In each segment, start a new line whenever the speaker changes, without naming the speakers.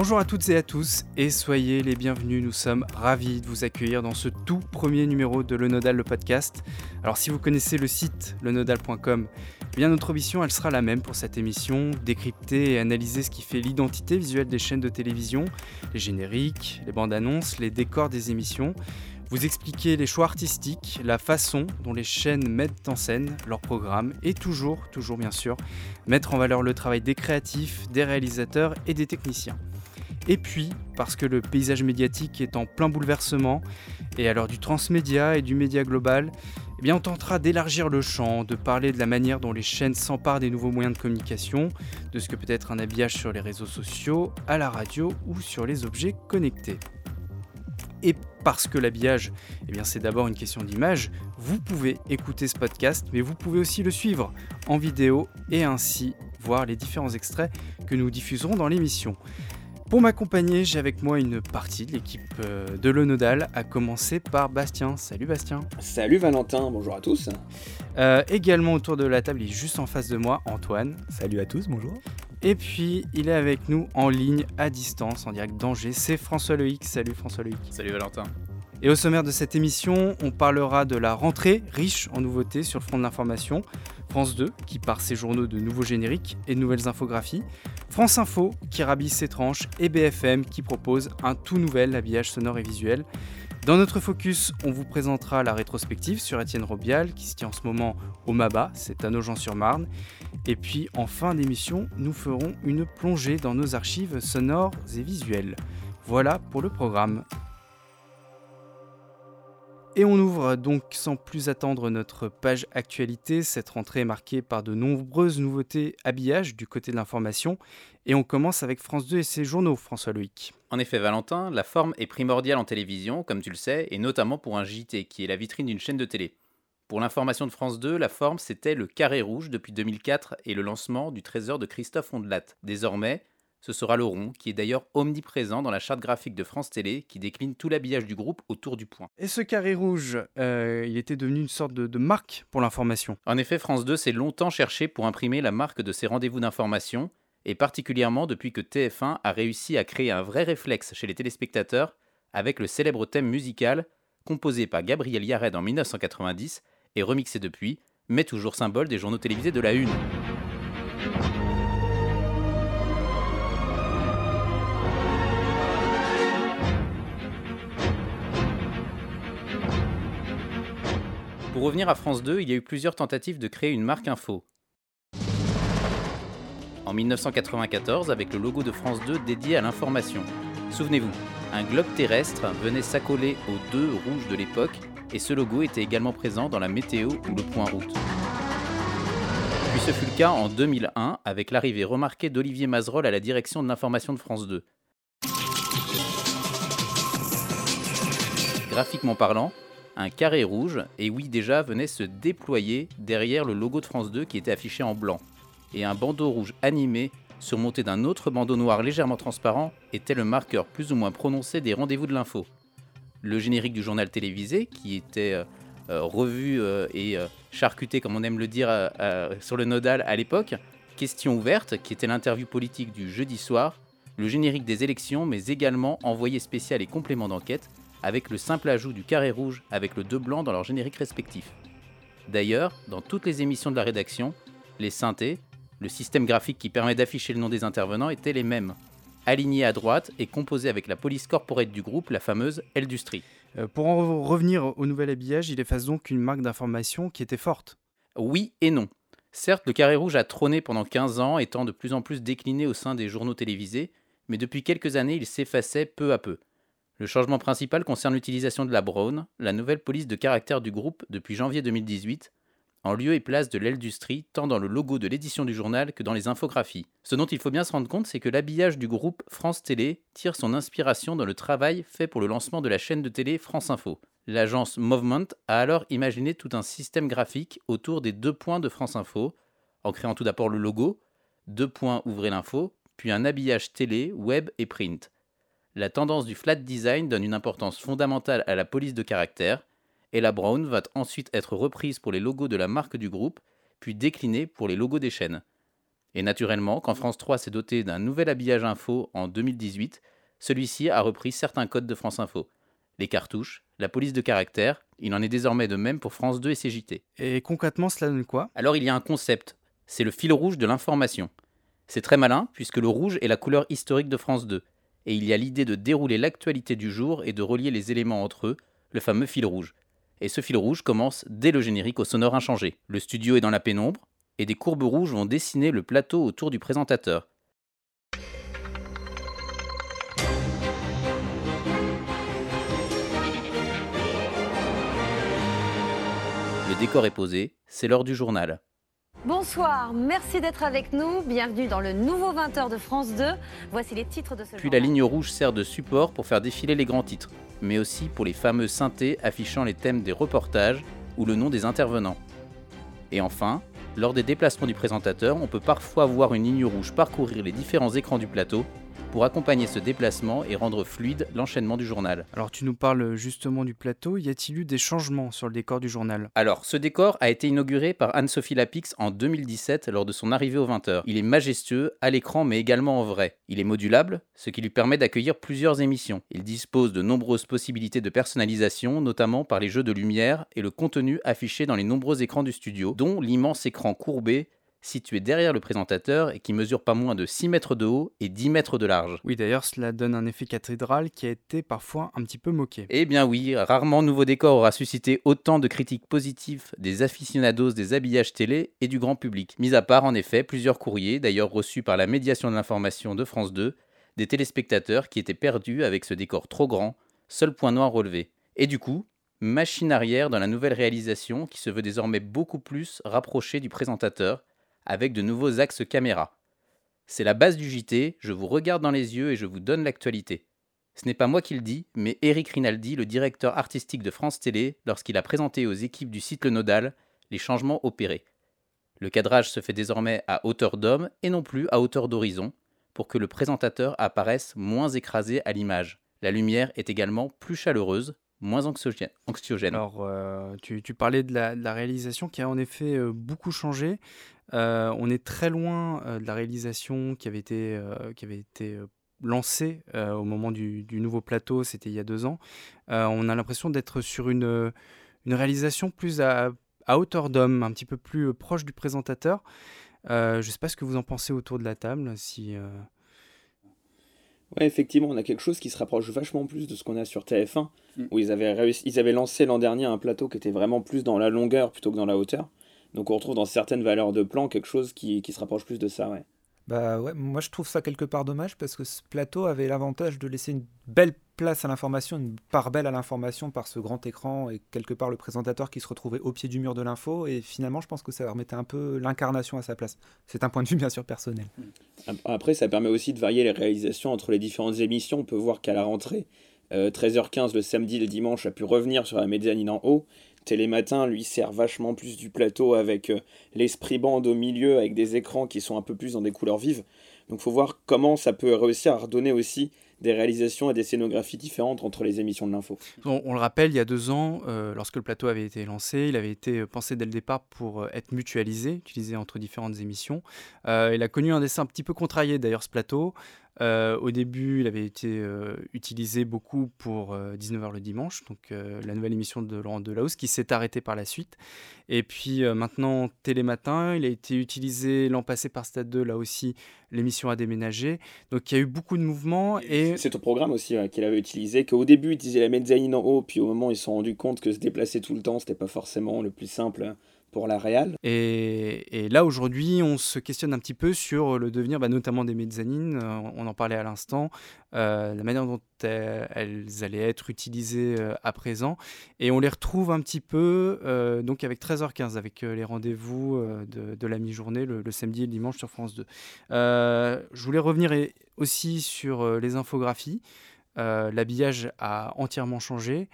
Bonjour à toutes et à tous et soyez les bienvenus. Nous sommes ravis de vous accueillir dans ce tout premier numéro de Le Nodal, le podcast. Alors si vous connaissez le site lenodal.com, eh bien notre mission elle sera la même pour cette émission, décrypter et analyser ce qui fait l'identité visuelle des chaînes de télévision, les génériques, les bandes annonces, les décors des émissions vous expliquer les choix artistiques, la façon dont les chaînes mettent en scène leurs programmes et toujours, toujours bien sûr, mettre en valeur le travail des créatifs, des réalisateurs et des techniciens. Et puis, parce que le paysage médiatique est en plein bouleversement, et à l'heure du transmédia et du média global, eh bien on tentera d'élargir le champ, de parler de la manière dont les chaînes s'emparent des nouveaux moyens de communication, de ce que peut être un habillage sur les réseaux sociaux, à la radio ou sur les objets connectés. Et parce que l'habillage, eh c'est d'abord une question d'image, vous pouvez écouter ce podcast, mais vous pouvez aussi le suivre en vidéo et ainsi voir les différents extraits que nous diffuserons dans l'émission. Pour m'accompagner, j'ai avec moi une partie de l'équipe euh, de Le Nodal, à commencer par Bastien. Salut Bastien.
Salut Valentin, bonjour à tous.
Euh, également autour de la table, il est juste en face de moi, Antoine.
Salut à tous, bonjour.
Et puis, il est avec nous en ligne, à distance, en direct d'Angers. C'est François Loïc. Salut François Loïc.
Salut Valentin.
Et au sommaire de cette émission, on parlera de la rentrée riche en nouveautés sur le front de l'information. France 2 qui part ses journaux de nouveaux génériques et de nouvelles infographies. France Info qui rhabille ses tranches et BFM qui propose un tout nouvel habillage sonore et visuel. Dans notre focus, on vous présentera la rétrospective sur Étienne Robial qui se tient en ce moment au MABA, c'est à Nogent-sur-Marne. Et puis en fin d'émission, nous ferons une plongée dans nos archives sonores et visuelles. Voilà pour le programme. Et on ouvre donc sans plus attendre notre page actualité. Cette rentrée est marquée par de nombreuses nouveautés habillage du côté de l'information. Et on commence avec France 2 et ses journaux, François Loïc.
En effet, Valentin, la forme est primordiale en télévision, comme tu le sais, et notamment pour un JT, qui est la vitrine d'une chaîne de télé. Pour l'information de France 2, la forme c'était le carré rouge depuis 2004 et le lancement du trésor de Christophe Ondelat. Désormais, ce sera le rond, qui est d'ailleurs omniprésent dans la charte graphique de France Télé, qui décline tout l'habillage du groupe autour du point.
Et ce carré rouge, euh, il était devenu une sorte de, marque pour l'information.
En effet, France 2 s'est longtemps cherché pour imprimer la marque de ses rendez-vous d'information, et particulièrement depuis que TF1 a réussi à créer un vrai réflexe chez les téléspectateurs avec le célèbre thème musical composé par Gabriel Yared en 1990 et remixé depuis, mais toujours symbole des journaux télévisés de la Une. Pour revenir à France 2, il y a eu plusieurs tentatives de créer une marque info. En 1994, avec le logo de France 2 dédié à l'information. Souvenez-vous, un globe terrestre venait s'accoler aux deux rouges de l'époque, et ce logo était également présent dans la météo ou le point route. Puis ce fut le cas en 2001 avec l'arrivée remarquée d'Olivier Mazerolle à la direction de l'information de France 2. Graphiquement parlant, un carré rouge, et oui déjà venait se déployer derrière le logo de France 2 qui était affiché en blanc. Et un bandeau rouge animé, surmonté d'un autre bandeau noir légèrement transparent, était le marqueur plus ou moins prononcé des rendez-vous de l'info. Le générique du journal télévisé, qui était euh, euh, revu euh, et charcuté, comme on aime le dire, sur le nodal à l'époque, Question ouverte, qui était l'interview politique du jeudi soir, le générique des élections, mais également envoyé spécial et complément d'enquête, avec le simple ajout du carré rouge avec le 2 blanc dans leur générique respectif. D'ailleurs, dans toutes les émissions de la rédaction, les synthés, le système graphique qui permet d'afficher le nom des intervenants étaient les mêmes, alignés à droite et composés avec la police corporate du groupe, la fameuse Eldustrie.
Euh, pour en revenir au nouvel habillage, il efface donc une marque d'information qui était forte.
Oui et non. Certes, le carré rouge a trôné pendant 15 ans, étant de plus en plus décliné au sein des journaux télévisés, mais depuis quelques années, il s'effaçait peu à peu. Le changement principal concerne l'utilisation de la Brown, la nouvelle police de caractère du groupe depuis janvier 2018, en lieu et place de l'industrie tant dans le logo de l'édition du journal que dans les infographies. Ce dont il faut bien se rendre compte, c'est que l'habillage du groupe France Télé tire son inspiration dans le travail fait pour le lancement de la chaîne de télé France Info. L'agence Movement a alors imaginé tout un système graphique autour des deux points de France Info, en créant tout d'abord le logo, deux points ouvrez l'info, puis un habillage télé, web et print la tendance du flat design donne une importance fondamentale à la police de caractère, et la brown va ensuite être reprise pour les logos de la marque du groupe, puis déclinée pour les logos des chaînes. Et naturellement, quand France 3 s'est doté d'un nouvel habillage info en 2018, celui-ci a repris certains codes de France Info. Les cartouches, la police de caractère, il en est désormais de même pour France 2 et CJT.
Et concrètement, cela donne quoi?
Alors il y a un concept, c'est le fil rouge de l'information. C'est très malin puisque le rouge est la couleur historique de France 2, et il y a l'idée de dérouler l'actualité du jour et de relier les éléments entre eux, le fameux fil rouge. Et ce fil rouge commence dès le générique au sonore inchangé. Le studio est dans la pénombre, et des courbes rouges vont dessiner le plateau autour du présentateur. Le décor est posé, c'est l'heure du journal.
Bonsoir, merci d'être avec nous. Bienvenue dans le nouveau 20h de France 2. Voici les titres de ce
Puis la ligne rouge sert de support pour faire défiler les grands titres, mais aussi pour les fameux synthés affichant les thèmes des reportages ou le nom des intervenants. Et enfin, lors des déplacements du présentateur, on peut parfois voir une ligne rouge parcourir les différents écrans du plateau pour accompagner ce déplacement et rendre fluide l'enchaînement du journal.
Alors tu nous parles justement du plateau, y a-t-il eu des changements sur le décor du journal?
Alors, ce décor a été inauguré par Anne-Sophie Lapix en 2017 lors de son arrivée aux 20h. Il est majestueux à l'écran mais également en vrai. Il est modulable, ce qui lui permet d'accueillir plusieurs émissions. Il dispose de nombreuses possibilités de personnalisation, notamment par les jeux de lumière et le contenu affiché dans les nombreux écrans du studio, dont l'immense écran courbé situé derrière le présentateur et qui mesure pas moins de 6 mètres de haut et 10 mètres de large.
Oui, d'ailleurs, cela donne un effet cathédrale qui a été parfois un petit peu moqué.
Eh bien oui, rarement Nouveau Décor aura suscité autant de critiques positives des aficionados des habillages télé et du grand public. Mis à part, en effet, plusieurs courriers, d'ailleurs reçus par la médiation de l'information de France 2, des téléspectateurs qui étaient perdus avec ce décor trop grand, seul point noir relevé. Et du coup, machine arrière dans la nouvelle réalisation qui se veut désormais beaucoup plus rapprochée du présentateur, avec de nouveaux axes caméra. C'est la base du JT, je vous regarde dans les yeux et je vous donne l'actualité. Ce n'est pas moi qui le dis, mais Eric Rinaldi, le directeur artistique de France Télé, lorsqu'il a présenté aux équipes du site Le Nodal les changements opérés. Le cadrage se fait désormais à hauteur d'homme et non plus à hauteur d'horizon, pour que le présentateur apparaisse moins écrasé à l'image. La lumière est également plus chaleureuse, moins anxiogène.
Alors, euh, tu, parlais de la, réalisation qui a en effet euh, beaucoup changé. Euh, on est très loin de la réalisation qui avait été, qui avait été lancée au moment du, nouveau plateau, c'était il y a deux ans. on a l'impression d'être sur une, une réalisation plus à, à hauteur d'homme, un petit peu plus proche du présentateur. je ne sais pas ce que vous en pensez autour de la table, si...
Ouais, effectivement, on a quelque chose qui se rapproche vachement plus de ce qu'on a sur TF1, mm. où ils avaient, réussi, ils avaient lancé l'an dernier un plateau qui était vraiment plus dans la longueur plutôt que dans la hauteur. Donc on retrouve dans certaines valeurs de plan quelque chose qui, qui se rapproche plus de ça, ouais.
Bah ouais, moi je trouve ça quelque part dommage parce que ce plateau avait l'avantage de laisser une belle place à l'information, une part belle à l'information par ce grand écran et quelque part le présentateur qui se retrouvait au pied du mur de l'info et finalement je pense que ça remettait un peu l'incarnation à sa place. C'est un point de vue bien sûr personnel.
Après ça permet aussi de varier les réalisations entre les différentes émissions. On peut voir qu'à la rentrée, 13h15 euh, le samedi, le dimanche a pu revenir sur la médianine en haut Télématin lui sert vachement plus du plateau avec euh, l'esprit bande au milieu, avec des écrans qui sont un peu plus dans des couleurs vives. Donc faut voir comment ça peut réussir à redonner aussi des réalisations et des scénographies différentes entre les émissions de l'info.
On, le rappelle, il y a deux ans, euh, lorsque le plateau avait été lancé, il avait été pensé dès le départ pour euh, être mutualisé, utilisé entre différentes émissions. il a connu un dessin un petit peu contrarié d'ailleurs ce plateau. Euh, au début, il avait été euh, utilisé beaucoup pour 19h euh, le dimanche, donc la nouvelle émission de Laurent Delahousse, qui s'est arrêtée par la suite. Et puis maintenant, Télématin, il a été utilisé l'an passé par Stade 2, là aussi, l'émission a déménagé. Donc il y a eu beaucoup de mouvements. Et...
C'est au programme aussi qu'il avait utilisé, qu'au début, il utilisait la mezzanine en haut, puis au moment ils se sont rendus compte que se déplacer tout le temps, c'était pas forcément le plus simple pour la Real.
Et, là, aujourd'hui, on se questionne un petit peu sur le devenir, bah, notamment des mezzanines, euh, on en parlait à l'instant, euh, la manière dont elles, allaient être utilisées euh, à présent. Et on les retrouve un petit peu donc avec 13h15, avec les rendez-vous de, la mi-journée, le, le, samedi et le dimanche sur France 2. je voulais revenir aussi sur les infographies. L'habillage a entièrement changé.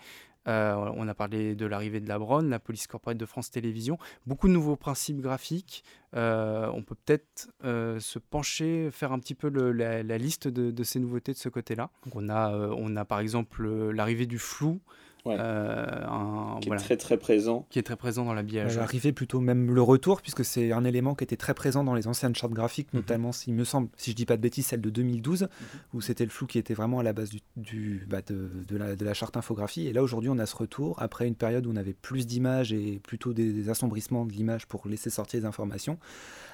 Euh, on a parlé de l'arrivée de la Bronne, la police corporate de France Télévisions. Beaucoup de nouveaux principes graphiques. Euh, on peut peut-être euh, se pencher, faire un petit peu la, liste de, ces nouveautés de ce côté-là. on on a par exemple l'arrivée du flou.
Ouais.
euh, un-
qui
voilà,
est très très présent.
qui est très présent dans l'habillage.
L'arrivée plutôt même le retour, puisque c'est un élément qui était très présent dans les anciennes chartes graphiques,
Mhm.
notamment, s'il me semble, si je dis pas de bêtises, celle de 2012, où c'était le flou qui était vraiment à la base du, du- bah, de, de la, de la charte infographie. Et là, aujourd'hui, on a ce retour, après une période où on avait plus d'images et plutôt des, des assombrissements de l'image pour laisser sortir les informations.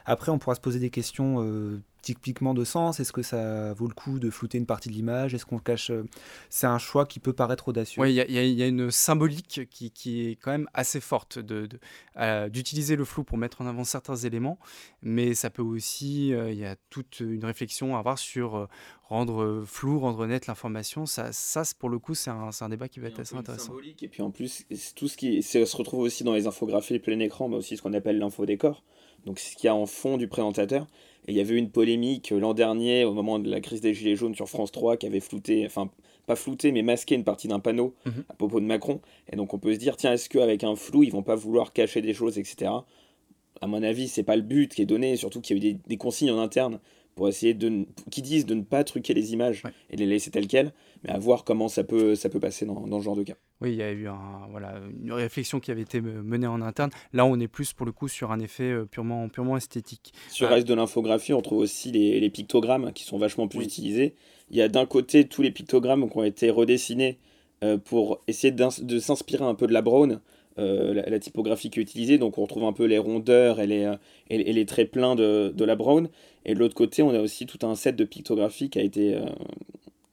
Après, on pourra se poser des questions euh, typiquement de sens. Est-ce que ça vaut le coup de flouter une partie de l'image? Est-ce qu'on cache euh, C'est un choix qui peut paraître audacieux.
Oui, il y, a- y y une symbolique qui, qui est quand même assez forte de- de- euh, d'utiliser le flou pour mettre en avant certains éléments, mais ça peut aussi, euh, il y a toute une réflexion à avoir sur euh, rendre flou, rendre nette l'information. Ça, pour le coup, c'est un, c'est un débat qui va être assez intéressant.
symbolique, Et puis en plus, c'est tout ce qui se retrouve aussi dans les infographies plein écran, mais aussi ce qu'on appelle l'infodécor. Donc c'est ce qu'il y a en fond du présentateur. Et il y avait eu une polémique euh, l'an dernier, au moment de la crise des Gilets jaunes sur France 3, qui avait flouté, enfin pas flouté, mais masqué une partie d'un panneau
Mhm.
à propos de Macron. Et donc on peut se dire, tiens, est-ce qu'avec un flou, ils vont pas vouloir cacher des choses, etc. À mon avis, c'est pas le but qui est donné, surtout qu'il y a eu des, des consignes en interne pour essayer de ne- qui disent de ne pas truquer les images
Ouais.
et les laisser telles quelles, mais à voir comment ça peut, ça peut passer dans, dans ce genre de cas.
Oui, il y a eu un, voilà, une réflexion qui avait été me- menée en interne. Là, on est plus pour le coup sur un effet euh, purement, purement esthétique.
Sur
Ouais.
le reste de l'infographie, on trouve aussi les, les pictogrammes qui sont vachement plus
Oui.
utilisés. Il y a d'un côté tous les pictogrammes qui ont été redessinés euh, pour essayer de s'inspirer un peu de la Brown, euh, la, la typographie qui est utilisée. Donc on retrouve un peu les rondeurs et les, euh, et, et les traits pleins de, de la Brown. Et de l'autre côté, on a aussi tout un set de pictographie qui a été, euh,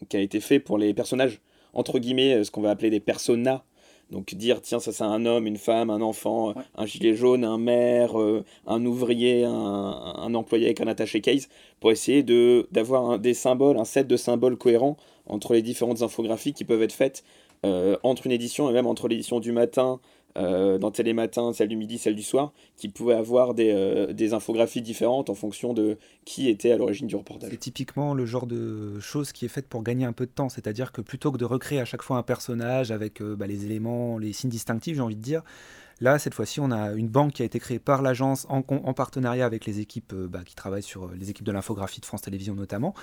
qui a été fait pour les personnages, entre guillemets, ce qu'on va appeler des personas. Donc dire, tiens, ça c'est un homme, une femme, un enfant,
Ouais.
un gilet jaune, un maire, euh, un ouvrier, un, un employé avec un attaché case, pour essayer de d'avoir des symboles, un set de symboles cohérents entre les différentes infographies qui peuvent être faites euh, entre une édition et même entre l'édition du matin, euh, dans Télématin, celle du midi, celle du soir, qui pouvaient avoir des, euh, des infographies différentes en fonction de qui était à l'origine du reportage.
C'est typiquement le genre de chose qui est faite pour gagner un peu de temps. C'est-à-dire que plutôt que de recréer à chaque fois un personnage avec euh, bah, les éléments, les signes distinctifs, j'ai envie de dire, là, cette fois-ci, on a une banque qui a été créée par l'agence en, partenariat avec les équipes euh, bah, qui travaillent sur euh, les équipes de l'infographie de France Télévisions notamment.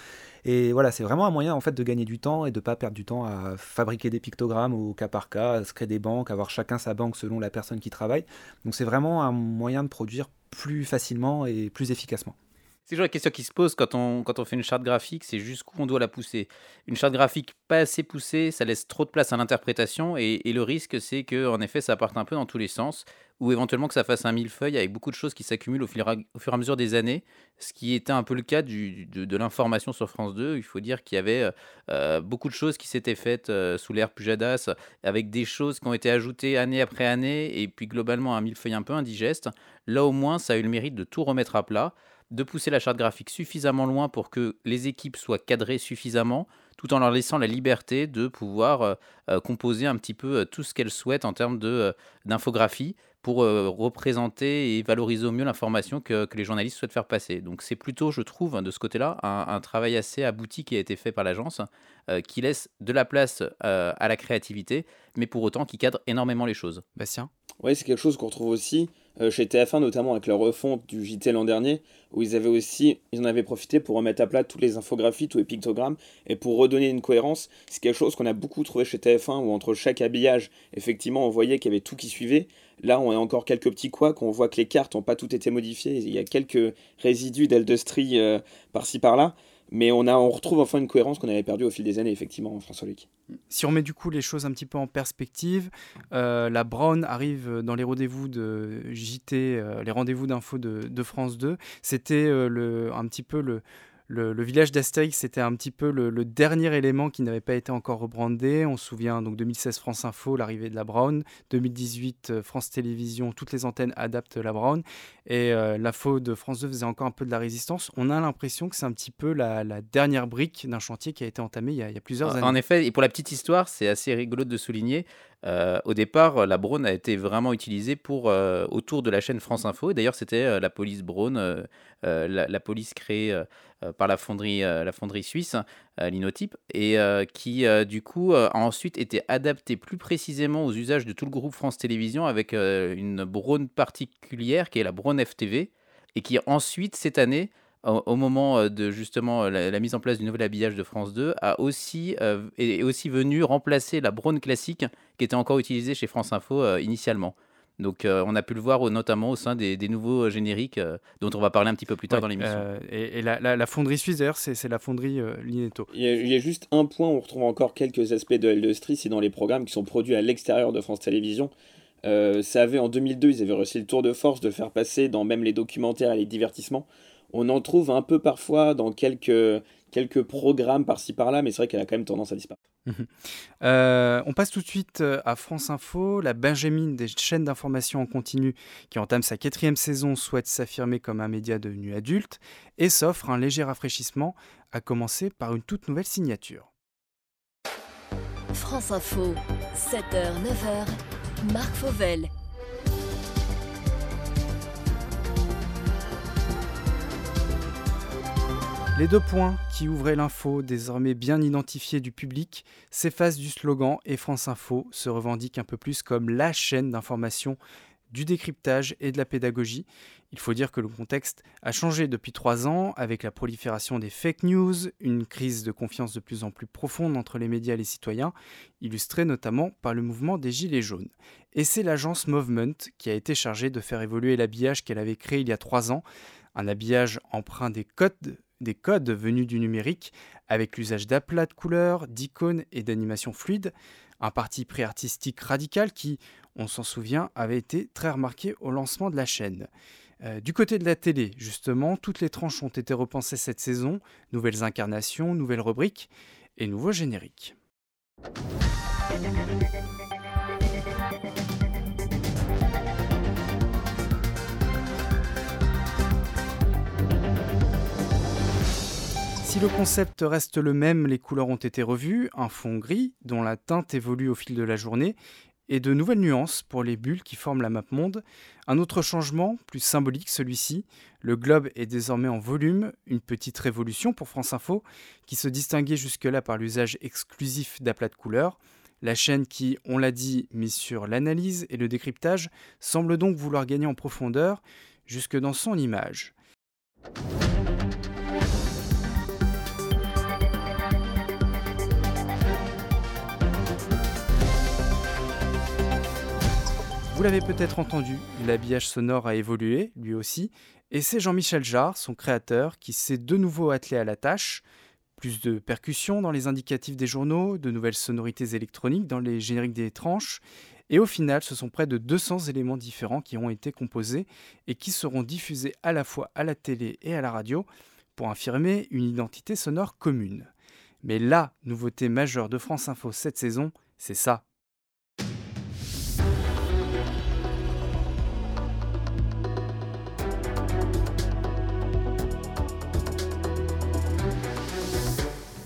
Et voilà, c'est vraiment un moyen en fait de gagner du temps et de pas perdre du temps à fabriquer des pictogrammes au cas par cas, à se créer des banques, avoir chacun sa banque selon la personne qui travaille. Donc c'est vraiment un moyen de produire plus facilement et plus efficacement.
C'est toujours la question qui se pose quand on, quand on fait une charte graphique, c'est jusqu'où on doit la pousser. Une charte graphique pas assez poussée, ça laisse trop de place à l'interprétation et, le risque, c'est que en effet, ça parte un peu dans tous les sens ou éventuellement que ça fasse un millefeuille avec beaucoup de choses qui s'accumulent au, fur et à mesure des années, ce qui était un peu le cas de, l'information sur France 2. Il faut dire qu'il y avait euh, beaucoup de choses qui s'étaient faites euh, sous l'ère Pujadas, avec des choses qui ont été ajoutées année après année, et puis globalement un millefeuille un peu indigeste. Là au moins, ça a eu le mérite de tout remettre à plat de pousser la charte graphique suffisamment loin pour que les équipes soient cadrées suffisamment, tout en leur laissant la liberté de pouvoir euh, euh, composer un petit peu euh, tout ce qu'elles souhaitent en termes de, d'infographie pour euh, représenter et valoriser au mieux l'information que, que les journalistes souhaitent faire passer. Donc c'est plutôt, je trouve, de ce côté-là, un, un travail assez abouti qui a été fait par l'agence, euh, qui laisse de la place euh, à la créativité, mais pour autant qui cadre énormément les choses.
Bastien?
Oui, c'est quelque chose qu'on retrouve aussi euh, chez TF1, notamment avec leur refonte du JT l'an dernier, où ils avaient aussi, ils en avaient profité pour remettre à plat toutes les infographies, tous les pictogrammes, et pour redonner une cohérence. C'est quelque chose qu'on a beaucoup trouvé chez TF1, où entre chaque habillage, effectivement, on voyait qu'il y avait tout qui suivait. Là, on a encore quelques petits couacs, on voit que les cartes n'ont pas toutes été modifiées, il y a quelques résidus d'Eldestri euh, par-ci par-là, mais on, a, on retrouve enfin une cohérence qu'on avait perdue au fil des années, effectivement, François Luc.
Si on met du coup les choses un petit peu en perspective, euh, la Brown arrive dans les rendez-vous de JT, euh, les rendez-vous d'info de, France 2. C'était euh, un petit peu le, le, le village d'Astérix, c'était un petit peu le, le dernier élément qui n'avait pas été encore rebrandé. On se souvient donc 2016 France Info, l'arrivée de la Brown. 2018 euh, France Télévisions, toutes les antennes adaptent la Brown. Et euh, l'info de France 2 faisait encore un peu de la résistance. On a l'impression que c'est un petit peu la, la dernière brique d'un chantier qui a été entamé il y a, il y a plusieurs années.
En effet, et pour la petite histoire, c'est assez rigolo de souligner. Euh, au départ, la Braun a été vraiment utilisée pour euh, autour de la chaîne France Info. D'ailleurs, c'était euh, la police Braun, euh, la, police créée par la fonderie, la fonderie suisse, Linotype, et qui du coup a ensuite été adaptée plus précisément aux usages de tout le groupe France Télévisions avec une Braun particulière qui est la Braun FTV, et qui ensuite cette année au, moment de justement la, mise en place du nouvel habillage de France 2, a aussi, est aussi venu remplacer la Braun classique qui était encore utilisée chez France Info initialement. Donc on a pu le voir notamment au sein des, nouveaux génériques dont on va parler un petit peu plus tard dans l'émission.
et, la, fonderie suisse d'ailleurs c'est la fonderie Lineto.
Il y, a, juste un point où on retrouve encore quelques aspects de L2 c'est dans les programmes qui sont produits à l'extérieur de France Télévisions. ça avait en 2002, ils avaient réussi le tour de force de faire passer dans même les documentaires et les divertissements. On en trouve un peu parfois dans quelques, quelques programmes par-ci par-là, mais c'est vrai qu'elle a quand même tendance à disparaître.
Euh, on passe tout de suite euh, à France Info. La Benjamin des chaînes d'information en continu qui entame sa quatrième saison souhaite s'affirmer comme un média devenu adulte et s'offre un léger rafraîchissement, à commencer par une toute nouvelle signature.
France Info, 7h, 9h, Marc Fauvel.
Les deux points qui ouvraient l'info, désormais bien identifiés du public, s'effacent du slogan et France Info se revendique un peu plus comme la chaîne d'information du décryptage et de la pédagogie. Il faut dire que le contexte a changé depuis trois ans avec la prolifération des fake news, une crise de confiance de plus en plus profonde entre les médias et les citoyens, illustrée notamment par le mouvement des Gilets jaunes. Et c'est l'agence Movement qui a été chargée de faire évoluer l'habillage qu'elle avait créé il y a trois ans, un habillage empreint des codes des codes venus du numérique avec l'usage d'aplats de couleurs, d'icônes et d'animations fluides, un parti pré-artistique radical qui, on s'en souvient, avait été très remarqué au lancement de la chaîne. Euh, du côté de la télé, justement, toutes les tranches ont été repensées cette saison, nouvelles incarnations, nouvelles rubriques et nouveaux génériques. Si le concept reste le même, les couleurs ont été revues, un fond gris dont la teinte évolue au fil de la journée, et de nouvelles nuances pour les bulles qui forment la map monde. Un autre changement, plus symbolique celui-ci, le globe est désormais en volume, une petite révolution pour France Info, qui se distinguait jusque-là par l'usage exclusif d'aplats de couleurs. La chaîne qui, on l'a dit, mise sur l'analyse et le décryptage, semble donc vouloir gagner en profondeur, jusque dans son image. Vous l'avez peut-être entendu, l'habillage sonore a évolué, lui aussi, et c'est Jean-Michel Jarre, son créateur, qui s'est de nouveau attelé à la tâche. Plus de percussions dans les indicatifs des journaux, de nouvelles sonorités électroniques dans les génériques des tranches, et au final, ce sont près de 200 éléments différents qui ont été composés et qui seront diffusés à la fois à la télé et à la radio pour affirmer une identité sonore commune. Mais la nouveauté majeure de France Info cette saison, c'est ça.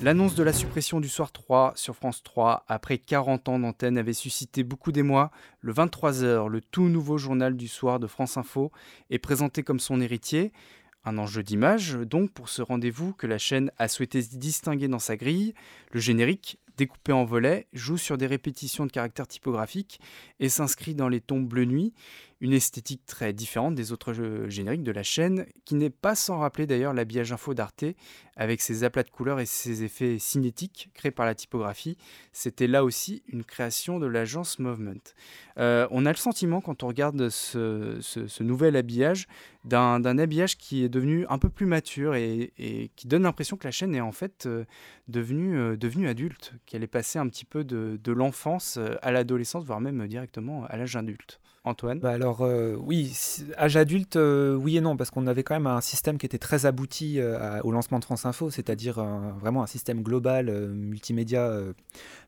L'annonce de la suppression du soir 3 sur France 3 après 40 ans d'antenne avait suscité beaucoup d'émoi. Le 23h, le tout nouveau journal du soir de France Info est présenté comme son héritier. Un enjeu d'image donc pour ce rendez-vous que la chaîne a souhaité distinguer dans sa grille. Le générique, découpé en volets, joue sur des répétitions de caractères typographiques et s'inscrit dans les tons bleu nuit une esthétique très différente des autres génériques de la chaîne, qui n'est pas sans rappeler d'ailleurs l'habillage info d'Arte, avec ses aplats de couleurs et ses effets cinétiques créés par la typographie. C'était là aussi une création de l'agence Movement. Euh, on a le sentiment, quand on regarde ce, nouvel habillage, d'un habillage qui est devenu un peu plus mature et, qui donne l'impression que la chaîne est en fait euh, euh, devenue adulte, qu'elle est passée un petit peu de, l'enfance à l'adolescence, voire même directement à l'âge adulte. Antoine
bah Alors euh, oui, âge adulte, euh, oui et non, parce qu'on avait quand même un système qui était très abouti euh, au lancement de France Info, c'est-à-dire vraiment un système global, multimédia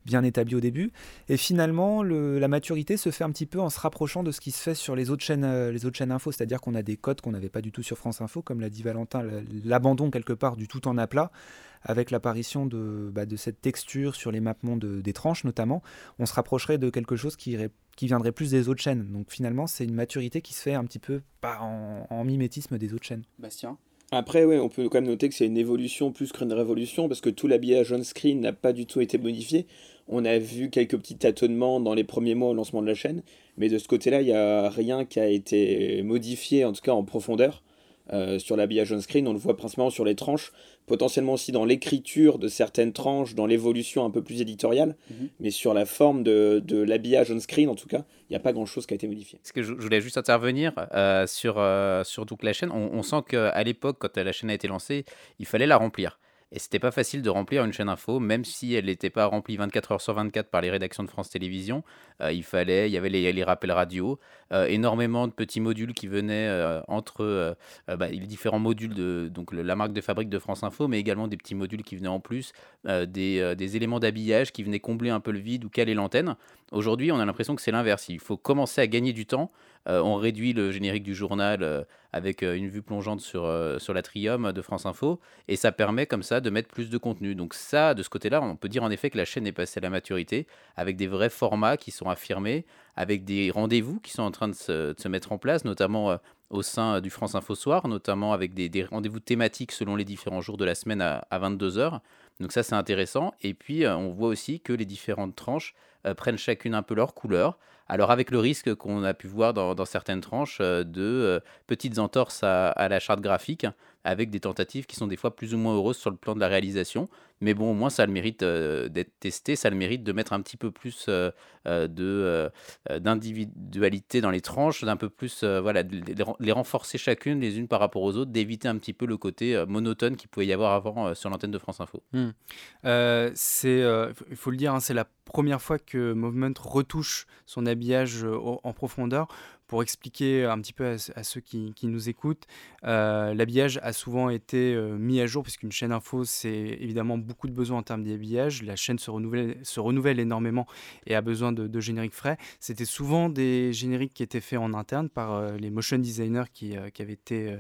bien établi au début. Et finalement, la maturité se fait un petit peu en se rapprochant de ce qui se fait sur les autres chaînes, les autres chaînes info, c'est-à-dire qu'on a des codes qu'on n'avait pas du tout sur France Info, comme l'a dit Valentin, l'abandon quelque part du tout en aplat avec l'apparition de, bah, de, cette texture sur les mapmondes des tranches notamment, on se rapprocherait de quelque chose qui, qui viendrait plus des autres chaînes. Donc finalement, c'est une maturité qui se fait un petit peu en, mimétisme des autres chaînes.
Bastien?
Après, ouais, on peut quand même noter que c'est une évolution plus qu'une révolution, parce que tout l'habillage on-screen n'a pas du tout été modifié. On a vu quelques petits tâtonnements dans les premiers mois au lancement de la chaîne, mais de ce côté-là, il n'y a rien qui a été modifié, en tout cas en profondeur. Euh, sur l'habillage on-screen, on le voit principalement sur les tranches, potentiellement aussi dans l'écriture de certaines tranches, dans l'évolution un peu plus éditoriale,
Mhm.
mais sur la forme de, de l'habillage on-screen, en tout cas, il n'y a pas grand-chose qui a été modifié.
Parce que je, je voulais juste intervenir euh, sur, euh, sur donc la chaîne. On, on sent qu'à l'époque, quand la chaîne a été lancée, il fallait la remplir. Et c'était pas facile de remplir une chaîne info, même si elle n'était pas remplie 24 heures sur 24 par les rédactions de France Télévisions. Euh, il fallait, il y avait les, rappels radio, euh, énormément de petits modules qui venaient euh, entre bah, les différents modules de donc le- la marque de fabrique de France Info, mais également des petits modules qui venaient en plus, des éléments d'habillage qui venaient combler un peu le vide ou caler l'antenne. Aujourd'hui, on a l'impression que c'est l'inverse. Il faut commencer à gagner du temps. Euh, on réduit le générique du journal euh, avec euh, une vue plongeante sur, sur l'atrium de France Info et ça permet comme ça de mettre plus de contenu. Donc ça, de ce côté-là, on peut dire en effet que la chaîne est passée à la maturité avec des vrais formats qui sont affirmés, avec des rendez-vous qui sont en train de se, mettre en place, notamment au sein du France Info Soir, notamment avec des, des rendez-vous thématiques selon les différents jours de la semaine à, à 22h. Donc ça, c'est intéressant. Et puis, on voit aussi que les différentes tranches prennent chacune un peu leur couleur. Alors avec le risque qu'on a pu voir dans, certaines tranches euh, de euh, petites entorses à la charte graphique, avec des tentatives qui sont des fois plus ou moins heureuses sur le plan de la réalisation. Mais bon, au moins ça a le mérite euh, d'être testé, ça a le mérite de mettre un petit peu plus euh, euh, de, d'individualité dans les tranches, d'un peu plus, voilà, de les, ren- les renforcer chacune les unes par rapport aux autres, d'éviter un petit peu le côté monotone qu'il pouvait y avoir avant sur l'antenne de France Info.
Euh, c'est, il faut le dire, hein, c'est la première fois que Movement retouche son habillage en profondeur. Pour expliquer un petit peu à, ceux qui, nous écoutent, euh, l'habillage a souvent été euh, mis à jour, puisqu'une chaîne info, c'est évidemment beaucoup de besoins en termes d'habillage. La chaîne se renouvelle, se renouvelle énormément et a besoin de, génériques frais. C'était souvent des génériques qui étaient faits en interne par euh, les motion designers qui, avaient été,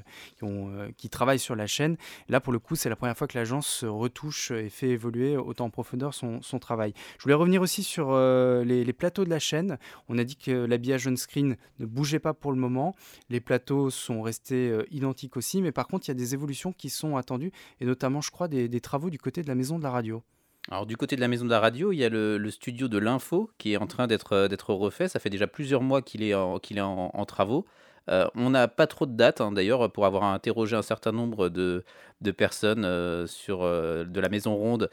qui, travaillent sur la chaîne. Là, pour le coup, c'est la première fois que l'agence se retouche et fait évoluer autant en profondeur son, travail. Je voulais revenir aussi sur les, les plateaux de la chaîne. On a dit que l'habillage on-screen ne bougeait pas pour le moment. Les plateaux sont restés euh, identiques aussi, mais par contre, il y a des évolutions qui sont attendues, et notamment, je crois, des, travaux du côté de la maison de la radio.
Alors du côté de la maison de la radio, il y a le, studio de l'info qui est en train d'être euh, d'être refait. Ça fait déjà plusieurs mois qu'il est en travaux. Euh, on n'a pas trop de dates hein, d'ailleurs pour avoir interrogé un certain nombre de, de personnes euh, sur euh, de la maison ronde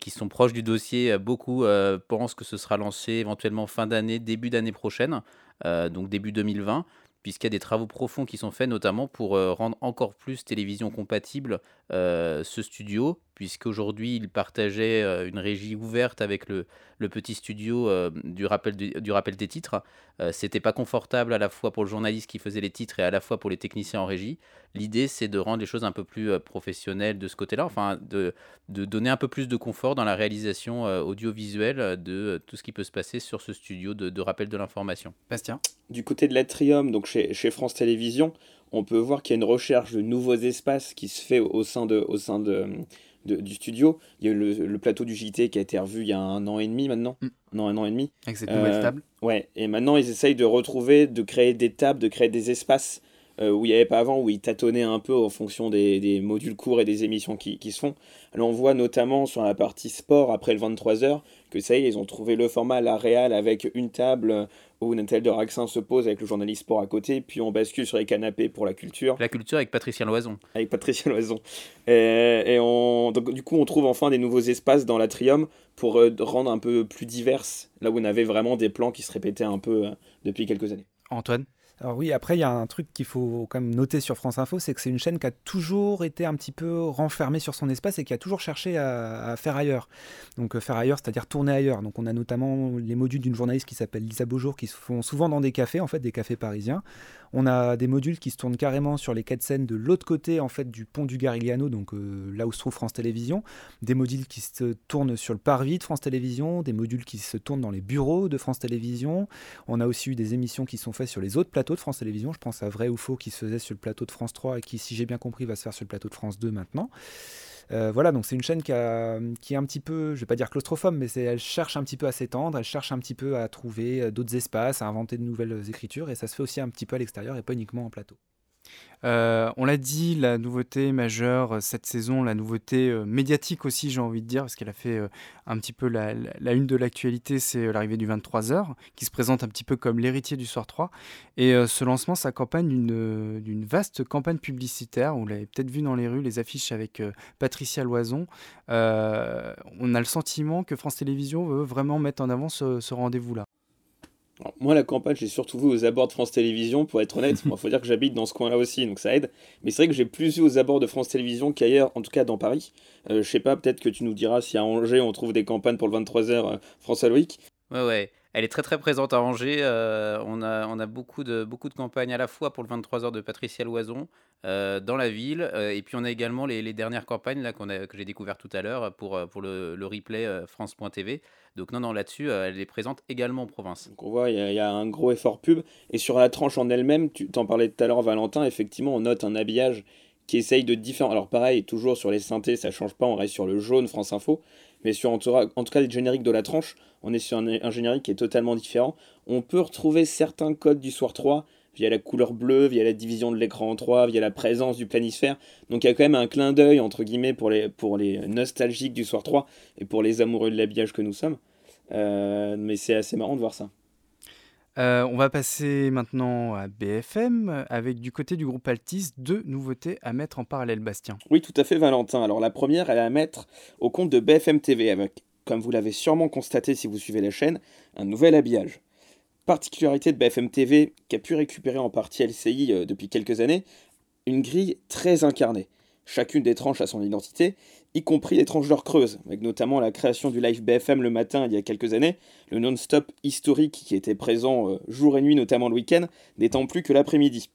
qui sont proches du dossier. Beaucoup pensent que ce sera lancé éventuellement fin d'année, début d'année prochaine, donc début 2020 puisqu'il y a des travaux profonds qui sont faits notamment pour rendre encore plus télévision compatible ce studio, puisqu'aujourd'hui il partageait euh, une régie ouverte avec le, le petit studio euh, du, rappel du, du rappel des titres. Euh, C'était pas confortable à la fois pour le journaliste qui faisait les titres et à la fois pour les techniciens en régie. L'idée c'est de rendre les choses un peu plus euh, professionnelles de ce côté-là, enfin de, de donner un peu plus de confort dans la réalisation euh, audiovisuelle de euh, tout ce qui peut se passer sur ce studio de, de rappel de l'information.
Bastien?
Du côté de l'Atrium, donc chez, chez France Télévisions, on peut voir qu'il y a une recherche de nouveaux espaces qui se fait au sein, de, au sein de, de- du studio. Il y a eu le, le plateau du JT qui a été revu il y a un an et demi maintenant.
Mm.
Non, un an et demi.
avec cette
Euh,
nouvelle table.
Ouais, et maintenant ils essayent de retrouver, de créer des tables, de créer des espaces euh, où il n'y avait pas avant, où ils tâtonnaient un peu en fonction des, des modules courts et des émissions qui, qui se font. Alors on voit notamment sur la partie sport, après le 23h, que ça y est, ils ont trouvé le format, la réal, avec une table où Nathalie de Raxin se pose avec le journaliste sport à côté, puis on bascule sur les canapés pour la culture
La culture avec Patricia Loison.
avec Patricia Loison. Et, et on, donc, du coup, on trouve enfin des nouveaux espaces dans l'atrium pour euh, rendre un peu plus diverses, là où on avait vraiment des plans qui se répétaient un peu euh, depuis quelques années.
Antoine?
Alors oui, après, il y a un truc qu'il faut quand même noter sur France Info, c'est que c'est une chaîne qui a toujours été un petit peu renfermée sur son espace et qui a toujours cherché à, faire ailleurs. Donc euh, faire ailleurs, c'est-à-dire tourner ailleurs. Donc on a notamment les modules d'une journaliste qui s'appelle Lisa Beaujour, qui se font souvent dans des cafés, en fait, des cafés parisiens. On a des modules qui se tournent carrément sur les quais de Seine de l'autre côté, en fait, du pont du Garigliano, donc euh, là où se trouve France Télévisions. Des modules qui se tournent sur le parvis de France Télévisions, des modules qui se tournent dans les bureaux de France Télévisions. On a aussi eu des émissions qui sont faites sur les autres plateaux de France Télévisions. Je pense à Vrai ou Faux qui se faisait sur le plateau de France 3 et qui, si j'ai bien compris, va se faire sur le plateau de France 2 maintenant. Euh, voilà, donc c'est une chaîne qui, a- est un petit peu, je vais pas dire claustrophobe, mais elle cherche un petit peu à s'étendre, elle cherche un petit peu à trouver euh, d'autres espaces, à inventer de nouvelles écritures, et ça se fait aussi un petit peu à l'extérieur et pas uniquement en plateau.
Euh, on l'a dit, la nouveauté majeure euh, cette saison, la nouveauté euh, médiatique aussi, j'ai envie de dire, parce qu'elle a fait un petit peu la, une de l'actualité, c'est l'arrivée du 23h, qui se présente un petit peu comme l'héritier du soir 3. Et ce lancement s'accompagne d'une vaste campagne publicitaire. Vous l'avez peut-être vu dans les rues, les affiches avec Patricia Loison. on a le sentiment que France Télévisions veut vraiment mettre en avant ce rendez-vous-là
moi, la campagne, j'ai surtout vu aux abords de France Télévisions, pour être honnête. Il faut dire que j'habite dans ce coin-là aussi, donc ça aide. Mais c'est vrai que j'ai plus vu aux abords de France Télévisions qu'ailleurs, en tout cas dans Paris. Euh, je sais pas, peut-être que tu nous diras si à Angers on trouve des campagnes pour le 23h euh, France Aloïc.
Ouais, ouais. Elle est très très présente à Angers. Euh, on, a, on a beaucoup de, beaucoup de campagnes à la fois pour le 23h de Patricia Loison euh, dans la ville. Euh, et puis on a également les, dernières campagnes là, que j'ai découvertes tout à l'heure pour, pour le, replay France.tv. Donc non, non, là-dessus, elle est présente également en province.
Donc on voit, il y, a un gros effort pub. Et sur la tranche en elle-même, tu t'en parlais tout à l'heure, Valentin, effectivement, on note un habillage qui essaye de différent. Alors pareil, toujours sur les synthés, ça change pas, on reste sur le jaune France Info, mais sur en tout, cas les génériques de la tranche, on est sur un, générique qui est totalement différent. On peut retrouver certains codes du soir 3 via la couleur bleue, via la division de l'écran en 3, via la présence du planisphère. Donc il y a quand même un clin d'œil entre guillemets pour les, pour les nostalgiques du soir 3 et pour les amoureux de l'habillage que nous sommes. Euh, mais c'est assez marrant de voir ça.
Euh, on va passer maintenant à BFM avec du côté du groupe Altis deux nouveautés à mettre en parallèle, Bastien.
Oui, tout à fait, Valentin. Alors la première, elle est à mettre au compte de BFM TV avec, comme vous l'avez sûrement constaté si vous suivez la chaîne, un nouvel habillage. Particularité de BFM TV, qui a pu récupérer en partie LCI euh, depuis quelques années, une grille très incarnée. Chacune des tranches a son identité, y compris les tranches d'heure creuses, avec notamment la création du live BFM le matin il y a quelques années, le non-stop historique qui était présent euh, jour et nuit, notamment le week-end, n'étant plus que l'après-midi.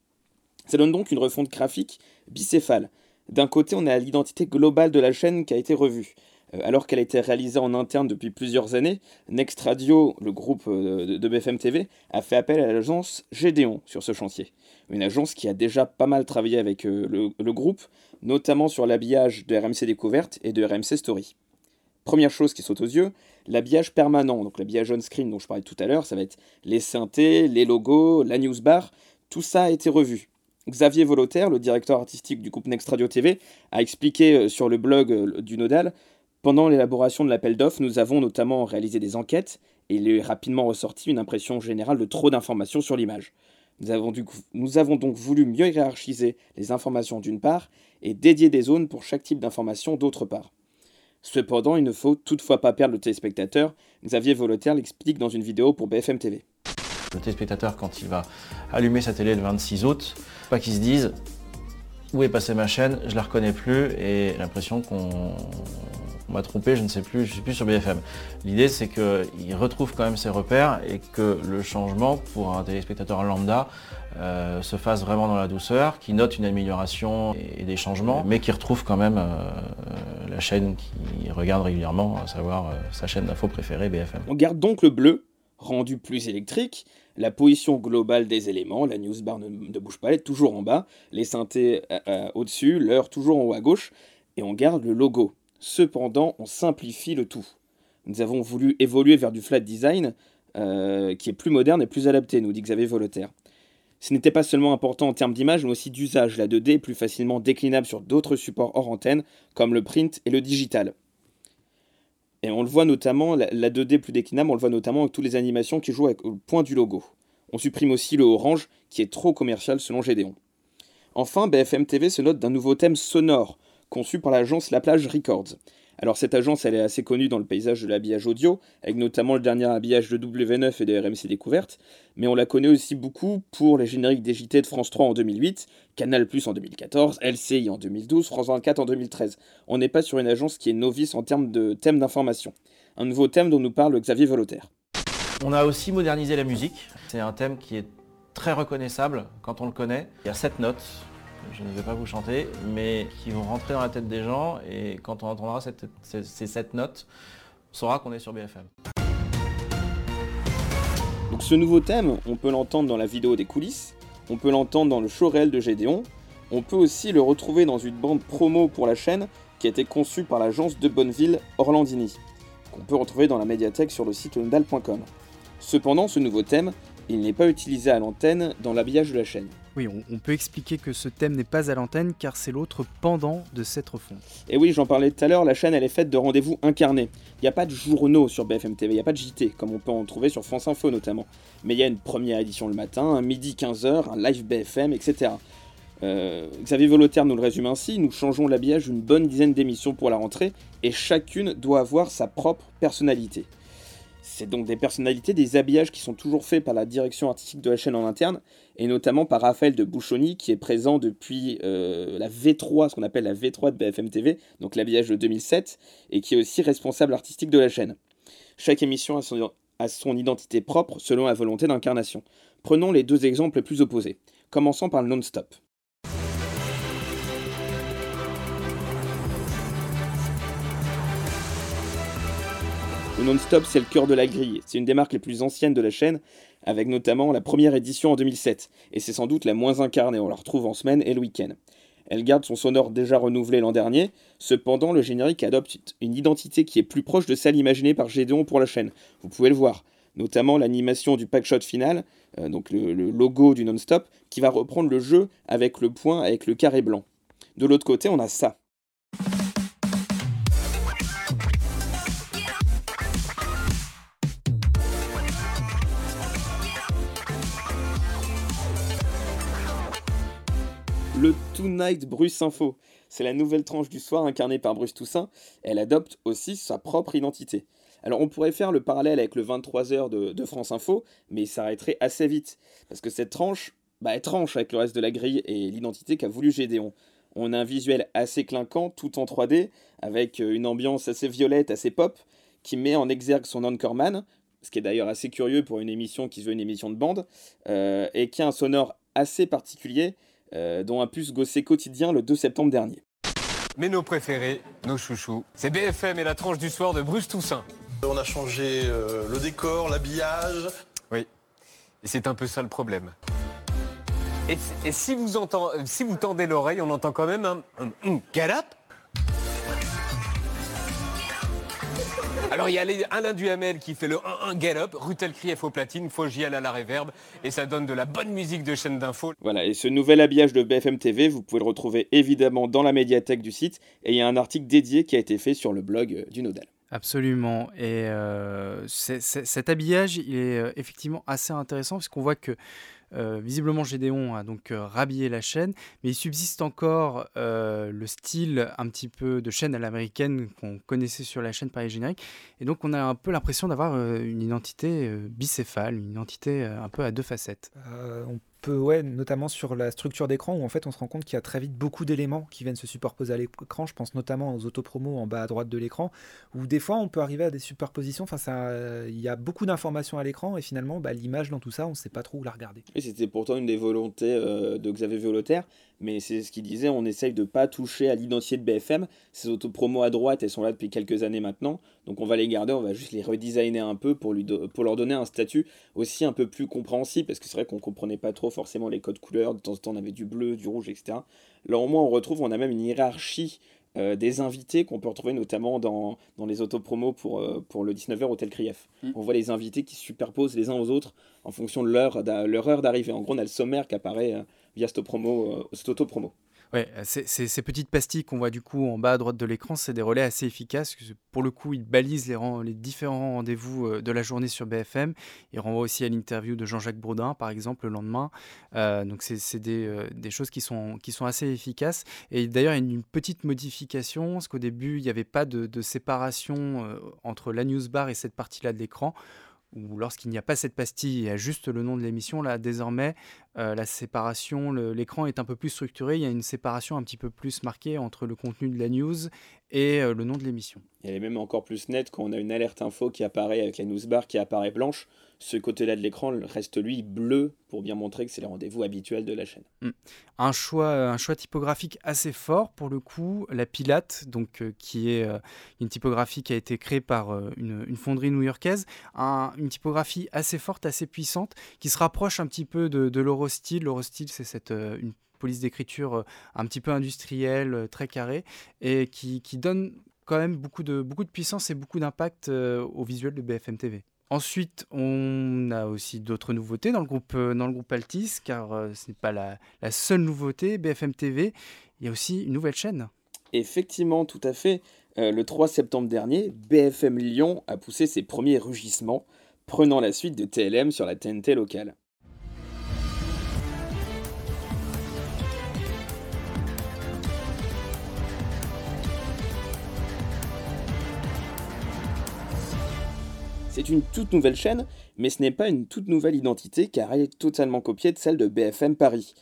Ça donne donc une refonte graphique bicéphale. D'un côté, on a l'identité globale de la chaîne qui a été revue. Euh, alors qu'elle a été réalisée en interne depuis plusieurs années, Next Radio, le groupe euh, de BFM TV, a fait appel à l'agence Gédéon sur ce chantier. Une agence qui a déjà pas mal travaillé avec le groupe, notamment sur l'habillage de RMC Découverte et de RMC Story. Première chose qui saute aux yeux, l'habillage permanent, donc l'habillage on-screen dont je parlais tout à l'heure, ça va être les synthés, les logos, la newsbar, tout ça a été revu. Xavier Volotaire, le directeur artistique du groupe Next Radio TV, a expliqué euh, sur le blog euh, du Nodal pendant l'élaboration de l'appel d'offres, nous avons notamment réalisé des enquêtes et il est rapidement ressorti une impression générale de trop d'informations sur l'image. Nous avons, donc voulu mieux hiérarchiser les informations d'une part et dédier des zones pour chaque type d'information d'autre part. Cependant, il ne faut toutefois pas perdre le téléspectateur. Xavier Volotaire l'explique dans une vidéo pour BFM TV.
Le téléspectateur, quand il va allumer sa télé le 26 août, pas qu'il se dise où est passée ma chaîne, je la reconnais plus et l'impression qu'on m'a trompé, je ne sais plus, je suis plus sur BFM. L'idée c'est qu'il retrouve quand même ses repères et que le changement pour un téléspectateur lambda euh, se fasse vraiment dans la douceur, qui note une amélioration et, des changements, mais qui retrouve quand même euh, la chaîne qu'il regarde régulièrement, à savoir euh, sa chaîne d'info préférée BFM.
On garde donc le bleu, rendu plus électrique, la position globale des éléments, la newsbar ne, ne bouge pas, elle est toujours en bas, les synthés au-dessus, l'heure toujours en haut à gauche, et on garde le logo. Cependant, on simplifie le tout. Nous avons voulu évoluer vers du flat design, qui est plus moderne et plus adapté, nous dit Xavier Volotaire. Ce n'était pas seulement important en termes d'image, mais aussi d'usage. La 2D est plus facilement déclinable sur d'autres supports hors antenne, comme le print et le digital. Et on le voit notamment, la 2D plus déclinable, on le voit notamment avec toutes les animations qui jouent avec le point du logo. On supprime aussi le orange, qui est trop commercial selon Gédéon. Enfin, BFM TV se note d'un nouveau thème sonore, conçu par l'agence La Plage Records. Alors cette agence, elle est assez connue dans le paysage de l'habillage audio, avec notamment le dernier habillage de W9 et de RMC Découverte, mais on la connaît aussi beaucoup pour les génériques des JT de France 3 en 2008, Canal Plus en 2014, LCI en 2012, France 24 en 2013. On n'est pas sur une agence qui est novice en termes de thèmes d'information. Un nouveau thème dont nous parle Xavier Volotaire.
On a aussi modernisé la musique. C'est un thème qui est très reconnaissable quand on le connaît. Il y a sept notes, je ne vais pas vous chanter, mais qui vont rentrer dans la tête des gens et quand on entendra ces, sept notes, on saura qu'on est sur BFM.
Donc ce nouveau thème, on peut l'entendre dans la vidéo des coulisses, on peut l'entendre dans le show réel de Gédéon, on peut aussi le retrouver dans une bande promo pour la chaîne qui a été conçue par l'agence de Bonneville Orlandini, qu'on peut retrouver dans la médiathèque sur le site ondal.com. Cependant, ce nouveau thème il n'est pas utilisé à l'antenne dans l'habillage de la chaîne.
Oui, on, peut expliquer que ce thème n'est pas à l'antenne car c'est l'autre pendant de cette refonte.
Et oui, j'en parlais tout à l'heure, la chaîne elle est faite de rendez-vous incarnés. Il n'y a pas de journaux sur BFM TV, il n'y a pas de JT, comme on peut en trouver sur France Info notamment. Mais il y a une première édition le matin, un midi 15h, un live BFM, etc. Euh, Xavier Volotaire nous le résume ainsi, nous changeons l'habillage d'une bonne dizaine d'émissions pour la rentrée, et chacune doit avoir sa propre personnalité. C'est donc des personnalités, des habillages qui sont toujours faits par la direction artistique de la chaîne en interne, et notamment par Raphaël de Bouchoni, qui est présent depuis euh, la V3, ce qu'on appelle la V3 de BFM TV, donc l'habillage de 2007, et qui est aussi responsable artistique de la chaîne. Chaque émission a son, a son identité propre selon la volonté d'incarnation. Prenons les deux exemples les plus opposés. Commençons par le non-stop. Le non-stop, c'est le cœur de la grille. C'est une des marques les plus anciennes de la chaîne, avec notamment la première édition en 2007. Et c'est sans doute la moins incarnée, on la retrouve en semaine et le week-end. Elle garde son sonore déjà renouvelé l'an dernier, cependant le générique adopte une identité qui est plus proche de celle imaginée par Gédéon pour la chaîne. Vous pouvez le voir, notamment l'animation du packshot final, euh, donc le, le logo du non-stop, qui va reprendre le jeu avec le point avec le carré blanc. De l'autre côté, on a ça. Tonight Bruce Info. C'est la nouvelle tranche du soir incarnée par Bruce Toussaint. Elle adopte aussi sa propre identité. Alors on pourrait faire le parallèle avec le 23h de, France Info, mais il s'arrêterait assez vite. Parce que cette tranche, bah, elle tranche avec le reste de la grille et l'identité qu'a voulu Gédéon. On a un visuel assez clinquant, tout en 3D, avec euh, une ambiance assez violette, assez pop, qui met en exergue son anchorman, ce qui est d'ailleurs assez curieux pour une émission qui se veut une émission de bande, euh, et qui a un sonore assez particulier, dont a pu se gosser quotidien le 2 septembre dernier.
Mais nos préférés, nos chouchous, c'est BFM et la tranche du soir de Bruce Toussaint.
On a changé euh, le décor, l'habillage.
Oui. Et c'est un peu ça le problème. Et, et si, vous entend, euh, si vous tendez l'oreille, on entend quand même un, un, un get up. Alors il y a les- Alain Duhamel qui fait le 1-1 get up, Rutel Krief au platine, Fogiel à la réverb, et ça donne de la bonne musique de chaîne d'info.
Voilà, et ce nouvel habillage de BFM TV, vous pouvez le retrouver évidemment dans la médiathèque du site, et il y a un article dédié qui a été fait sur le blog euh, du Nodal.
Absolument. Et euh, cet habillage, il est euh, effectivement assez intéressant parce qu'on voit que euh, visiblement Gédéon a donc euh, rhabillé la chaîne, mais il subsiste encore euh, le style un petit peu de chaîne à l'américaine qu'on connaissait sur la chaîne par les génériques. Et donc on a un peu l'impression d'avoir euh, une identité euh, bicéphale, une identité euh, un peu à deux facettes.
Euh, ouais, notamment sur la structure d'écran où en fait on se rend compte qu'il y a très vite beaucoup d'éléments qui viennent se superposer à l'écran. Je pense notamment aux autopromos en bas à droite de l'écran, où des fois on peut arriver à des superpositions. Enfin, ça, il y a beaucoup d'informations à l'écran et finalement bah, l'image dans tout ça, on ne sait pas trop où la regarder.
Et c'était pourtant une des volontés euh, de Xavier Volotaire, mais c'est ce qu'il disait, on essaye de pas toucher à l'identité de BFM. Ces autopromos à droite, elles sont là depuis quelques années maintenant, donc on va les garder, on va juste les redesigner un peu pour, lui do- pour leur donner un statut aussi un peu plus compréhensible, parce que c'est vrai qu'on comprenait pas trop forcément les codes couleurs, de temps en temps on avait du bleu, du rouge, etc. Là au moins on retrouve, on a même une hiérarchie euh, des invités qu'on peut retrouver notamment dans, dans les autopromos pour, euh, pour le 19h Hôtel Krief.
Mm.
On voit les invités qui se superposent les uns aux autres en fonction de leur, d'a- leur heure d'arrivée. En gros, on a le sommaire qui apparaît euh, via cette, promo, euh, cette autopromo.
Ouais, ces petites pastilles qu'on voit du coup en bas à droite de l'écran, c'est des relais assez efficaces. Pour le coup, ils balisent les, ren- les différents rendez-vous euh, de la journée sur BFM. Ils renvoient aussi à l'interview de Jean-Jacques Brodin, par exemple, le lendemain. Euh, donc, c'est des, choses qui sont, assez efficaces. Et d'ailleurs, il y a une petite modification, parce qu'au début, il n'y avait pas de, séparation entre la newsbar et cette partie-là de l'écran ou lorsqu'il n'y a pas cette pastille, il y a juste le nom de l'émission, là, désormais, euh, la séparation, l'écran est un peu plus structuré, il y a une séparation un petit peu plus marquée entre le contenu de la news et euh, le nom de l'émission.
Elle est même encore plus nette quand on a une alerte info qui apparaît avec la newsbar qui apparaît blanche. Ce côté-là de l'écran reste lui bleu pour bien montrer que c'est le rendez-vous habituel de la chaîne.
Un choix, un choix typographique assez fort pour le coup, la Pilate, donc, euh, qui est euh, une typographie qui a été créée par euh, une, fonderie new-yorkaise, un- une typographie assez forte, assez puissante, qui se rapproche un petit peu de, de l'Eurostyle. L'Eurostyle, c'est cette, une police d'écriture un petit peu industrielle, très carrée, et qui, qui donne quand même beaucoup de, beaucoup de puissance et beaucoup d'impact au visuel de BFM TV. Ensuite, on a aussi d'autres nouveautés dans le groupe, euh, dans le groupe Altis, car euh, ce n'est pas la, seule nouveauté. BFM TV, il y a aussi une nouvelle chaîne.
Effectivement, tout à fait. Euh, le 3 septembre dernier, BFM Lyon a poussé ses premiers rugissements, prenant la suite de TLM sur la TNT locale. C'est une toute nouvelle chaîne, mais ce n'est pas une toute nouvelle identité car elle est totalement copiée de celle de BFM Paris.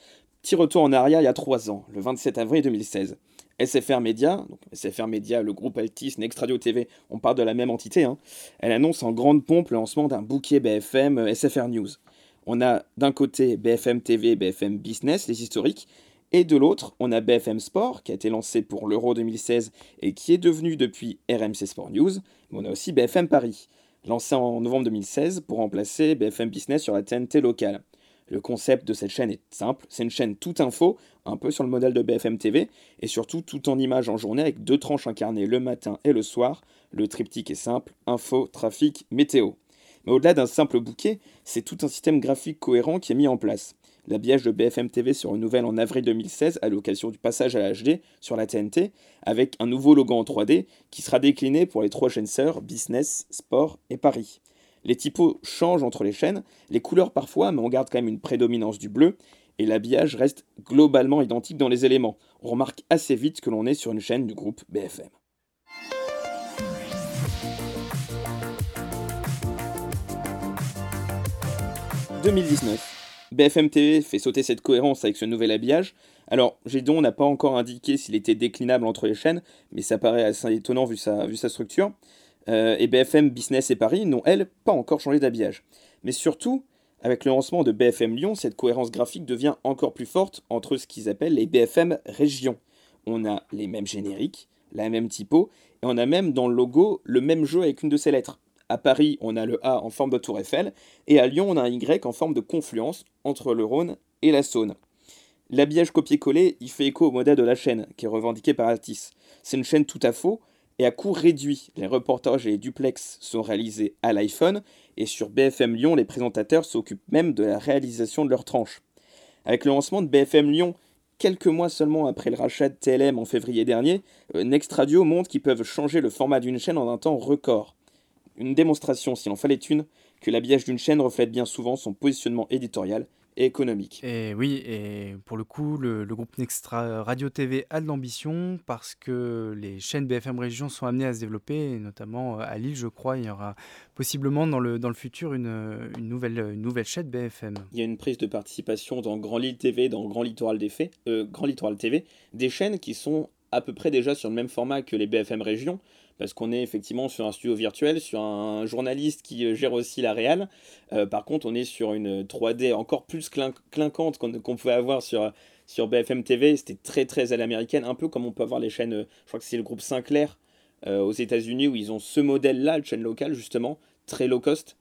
Petit retour en arrière il y a 3 ans, le 27 avril 2016. SFR donc SFR le groupe Altis, Next Radio TV, on parle de la même entité, hein, elle annonce en grande pompe le lancement d'un bouquet BFM euh, SFR News. On a d'un côté BFM TV, BFM Business, les historiques, et de l'autre, on a BFM Sport, qui a été lancé pour l'Euro 2016 et qui est devenu depuis RMC Sport News, mais on a aussi BFM Paris lancé en novembre 2016 pour remplacer BFM Business sur la TNT locale. Le concept de cette chaîne est simple, c'est une chaîne tout info, un peu sur le modèle de BFM TV, et surtout tout en images en journée avec deux tranches incarnées le matin et le soir. Le triptyque est simple, info, trafic, météo. Mais au-delà d'un simple bouquet, c'est tout un système graphique cohérent qui est mis en place. L'habillage de BFM TV se renouvelle en avril 2016 à l'occasion du passage à l'HD sur la TNT, avec un nouveau logo en 3D qui sera décliné pour les trois chaînes sœurs Business, Sport et Paris. Les typos changent entre les chaînes, les couleurs parfois, mais on garde quand même une prédominance du bleu, et l'habillage reste globalement identique dans les éléments. On remarque assez vite que l'on est sur une chaîne du groupe BFM. « 2019. BFM TV fait sauter cette cohérence avec ce nouvel habillage. Alors, Gédon n'a pas encore indiqué s'il était déclinable entre les chaînes, mais ça paraît assez étonnant vu sa, structure. Euh, et BFM Business et Paris n'ont, elles, pas encore changé d'habillage. Mais surtout, avec le lancement de BFM Lyon, cette cohérence graphique devient encore plus forte entre ce qu'ils appellent les BFM régions. On a les mêmes génériques, la même typo, et on a même dans le logo le même jeu avec une de ces lettres. À Paris, on a le A en forme de tour Eiffel, et à Lyon, on a un Y en forme de confluence entre le Rhône et la Saône. L'habillage copié-collé, il fait écho au modèle de la chaîne, qui est revendiqué par Altis. C'est une chaîne tout à faux, et à coût réduit. Les reportages et les duplex sont réalisés à l'iPhone, et sur BFM Lyon, les présentateurs s'occupent même de la réalisation de leurs tranches. Avec le lancement de BFM Lyon, quelques mois seulement après le rachat de TLM en février dernier, euh, Next Radio montre qu'ils peuvent changer le format d'une chaîne en un temps record une démonstration, s'il en fallait une, que l'habillage d'une chaîne reflète bien souvent son positionnement éditorial et économique.
Et oui, et pour le coup, le, groupe Nextra Radio TV a de l'ambition parce que les chaînes BFM Région sont amenées à se développer, et notamment euh, à Lille, je crois, il y aura possiblement dans le, dans le futur une, une nouvelle, une nouvelle chaîne BFM.
Il y a une prise de participation dans Grand Lille TV, dans Grand Littoral, euh, Grand Littoral TV, des chaînes qui sont à peu près déjà sur le même format que les BFM Région, parce qu'on est effectivement sur un studio virtuel, sur un journaliste qui euh, gère aussi la réal. Euh, par contre, on est sur une 3D encore plus clinquante qu'on pouvait avoir sur, sur BFM TV. C'était très très à l'américaine, un peu comme on peut avoir les chaînes, euh, je crois que c'est le groupe Sinclair aux États-Unis, où ils ont ce modèle-là, de chaîne locale justement, très low cost.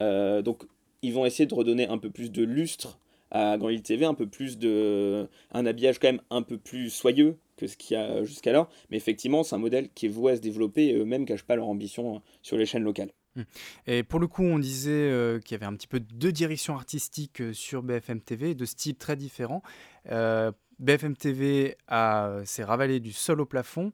donc ils vont essayer de redonner un peu plus de lustre à Grand TV, un peu plus de. un habillage quand même un peu plus soyeux, ce qu'il y a jusqu'alors. Mais effectivement, c'est un modèle qui est voué à se développer et eux-mêmes ne cachent pas leur ambition hein, sur les chaînes locales.
Mmh. Et pour le coup, on disait euh, qu'il y avait un petit peu deux directions artistiques euh, sur BFM TV, de styles très différents. Euh, BFM TV s'est ravalé du sol au plafond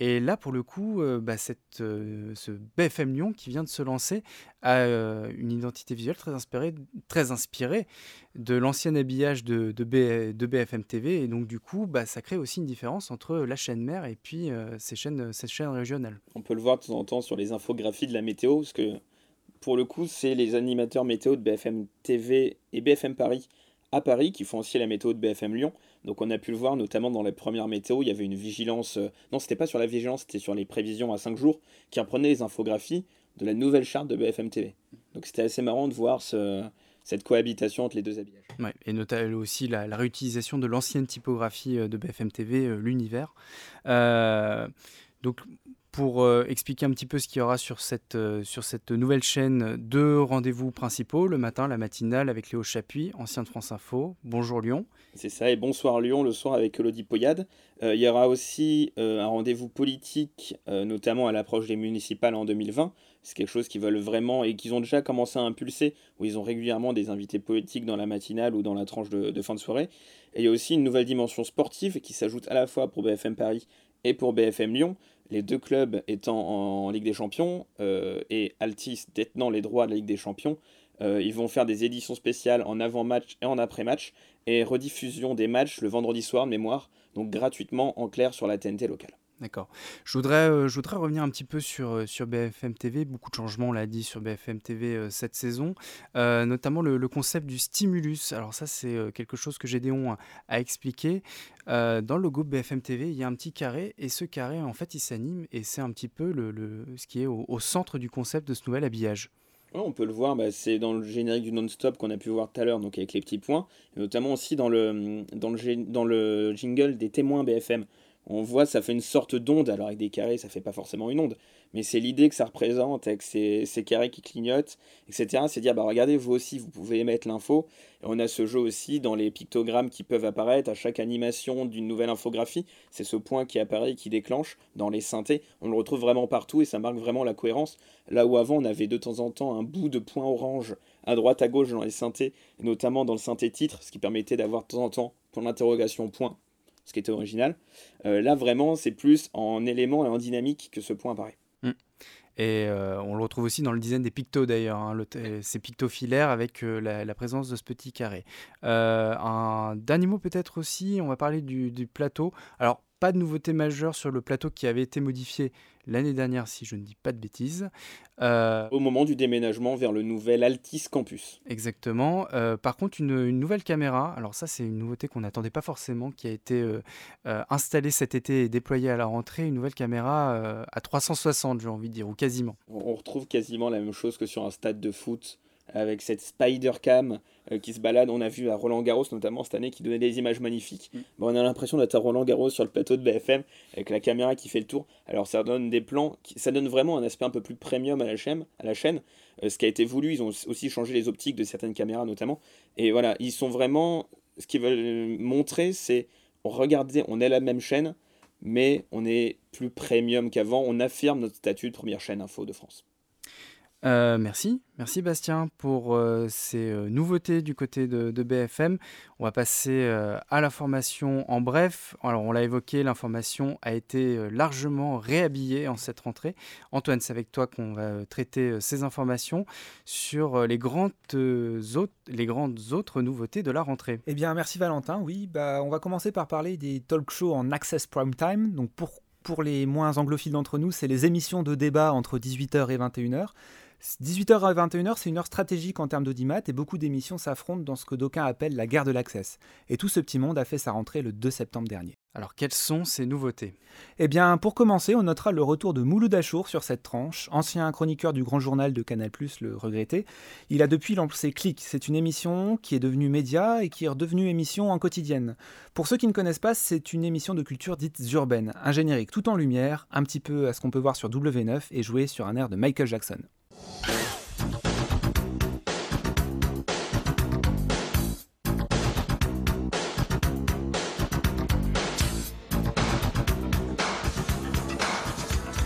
et là, pour le coup, euh, bah, cette, euh, ce BFM Lyon qui vient de se lancer a euh, une identité visuelle très inspirée, très inspirée de l'ancien habillage de, de, BFM TV. Et donc, du coup, bah, ça crée aussi une différence entre la chaîne mère et puis ces, chaînes, ces régionales.
On peut le voir de temps en temps sur les infographies de la météo, parce que pour le coup, c'est les animateurs météo de BFM TV et BFM Paris à Paris qui font aussi la météo de BFM Lyon. Donc on a pu le voir notamment dans les premières météos, il y avait une vigilance, euh, non c'était pas sur la vigilance, c'était sur les prévisions à 5 jours, qui reprenaient les infographies de la nouvelle charte de BFM TV. Donc c'était assez marrant de voir ce, cette cohabitation entre les deux habillages.
Ouais, et notamment aussi la, réutilisation de l'ancienne typographie euh, de BFM TV, euh, l'univers. donc pour euh, expliquer un petit peu ce qu'il y aura sur cette, euh, sur cette nouvelle chaîne, deux rendez-vous principaux, le matin, la matinale avec Léo Chapuis, ancien de France Info. Bonjour Lyon.
C'est ça, et bonsoir Lyon, le soir avec Elodie Poyade. il y aura aussi un rendez-vous politique, notamment à l'approche des municipales en 2020. C'est quelque chose qu'ils veulent vraiment et qu'ils ont déjà commencé à impulser, où ils ont régulièrement des invités politiques dans la matinale ou dans la tranche de, de fin de soirée. Et il y a aussi une nouvelle dimension sportive qui s'ajoute à la fois pour BFM Paris et pour BFM Lyon, les deux clubs étant en, Ligue des Champions euh, et Altis détenant les droits de la Ligue des Champions. Euh, ils vont faire des éditions spéciales en avant-match et en après-match et rediffusion des matchs le vendredi soir de mémoire, donc gratuitement en clair sur la TNT locale.
D'accord. Je voudrais, euh, je voudrais revenir un petit peu sur, euh, sur BFM TV. Beaucoup de changements, on l'a dit, sur BFM TV euh, cette saison. notamment le, concept du stimulus. Alors ça, c'est quelque chose que à, à expliquer. dans le logo BFM TV, il y a un petit carré. Et ce carré, en fait, il s'anime. Et c'est un petit peu le, ce qui est au, centre du concept de ce nouvel habillage.
on peut le voir, bah, c'est dans le générique du non-stop qu'on a pu voir tout à l'heure, donc avec les petits points, notamment aussi dans le, dans le, dans le jingle des témoins BFM on voit ça fait une sorte d'onde, alors avec des carrés ça fait pas forcément une onde, mais c'est l'idée que ça représente avec ces, carrés qui clignotent, etc. C'est dire, bah regardez, vous aussi vous pouvez émettre l'info, et on a ce jeu aussi dans les pictogrammes qui peuvent apparaître à chaque animation d'une nouvelle infographie, c'est ce point qui apparaît et qui déclenche dans les synthés, on le retrouve vraiment partout et ça marque vraiment la cohérence, là où avant on avait de temps en temps un bout de point orange à droite à gauche dans les synthés, notamment dans le synthé titre, ce qui permettait d'avoir de temps en temps pour l'interrogation point ce qui était original. Euh, là, vraiment, c'est plus en élément et en dynamique que ce point apparaît. Mm.
Et euh, on le retrouve aussi dans le design des pictos d'ailleurs, hein, ces pictos filaires avec euh, la, présence de ce petit carré. un dernier mot peut-être aussi, on va parler du, du plateau. Alors pas de nouveauté majeure sur le plateau qui avait été modifié l'année dernière, si je ne dis pas de bêtises.
Euh, Au moment du déménagement vers le nouvel Altis Campus.
Exactement. Euh, par contre, une, nouvelle caméra, alors ça c'est une nouveauté qu'on n'attendait pas forcément, qui a été euh, installée cet été et déployée à la rentrée, une nouvelle caméra à 360, j'ai envie de dire, ou quasiment.
On retrouve quasiment la même chose que sur un stade de foot avec cette spider cam euh, qui se balade. On a vu à Roland Garros notamment cette année qui donnait des images magnifiques. Mm. on a l'impression d'être à Roland Garros sur le plateau de BFM avec la caméra qui fait le tour. Alors ça donne des plans, ça donne vraiment un aspect un peu plus premium à la chaîne. À la chaîne. Euh, ce qui a été voulu, ils ont aussi changé les optiques de certaines caméras notamment. Et voilà, ils sont vraiment. Ce qu'ils veulent montrer, c'est regardez, on est la même chaîne, mais on est plus premium qu'avant. On affirme notre statut de première chaîne info de France.
Euh, merci, merci Bastien pour euh, ces euh, nouveautés du côté de, BFM. On va passer à l'information en bref. Alors on l'a évoqué, l'information a été largement réhabillée en cette rentrée. Antoine, c'est avec toi qu'on va traiter ces informations sur les grandes, autres, les grandes autres nouveautés de la rentrée.
Eh bien merci Valentin, oui, bah, on va commencer par parler des talk shows en Access Prime Time. Donc pour, pour les moins anglophiles d'entre nous, c'est les émissions de débat entre 18h et 21h. 18h à 21h, c'est une heure stratégique en termes d'audimat et beaucoup d'émissions s'affrontent dans ce que d'aucuns appellent la guerre de l'access. Et tout ce petit monde a fait sa rentrée le 2 septembre dernier.
Alors quelles sont ces nouveautés?
Eh bien, pour commencer, on notera le retour de Mouloud Achour sur cette tranche, ancien chroniqueur du Grand Journal de Canal+, le regretté. Il a depuis lancé Click, c'est une émission qui est devenue média et qui est redevenue émission en quotidienne. Pour ceux qui ne connaissent pas, c'est une émission de culture dite urbaine, un générique tout en lumière, un petit peu à ce qu'on peut voir sur W9 et joué sur un air de Michael Jackson.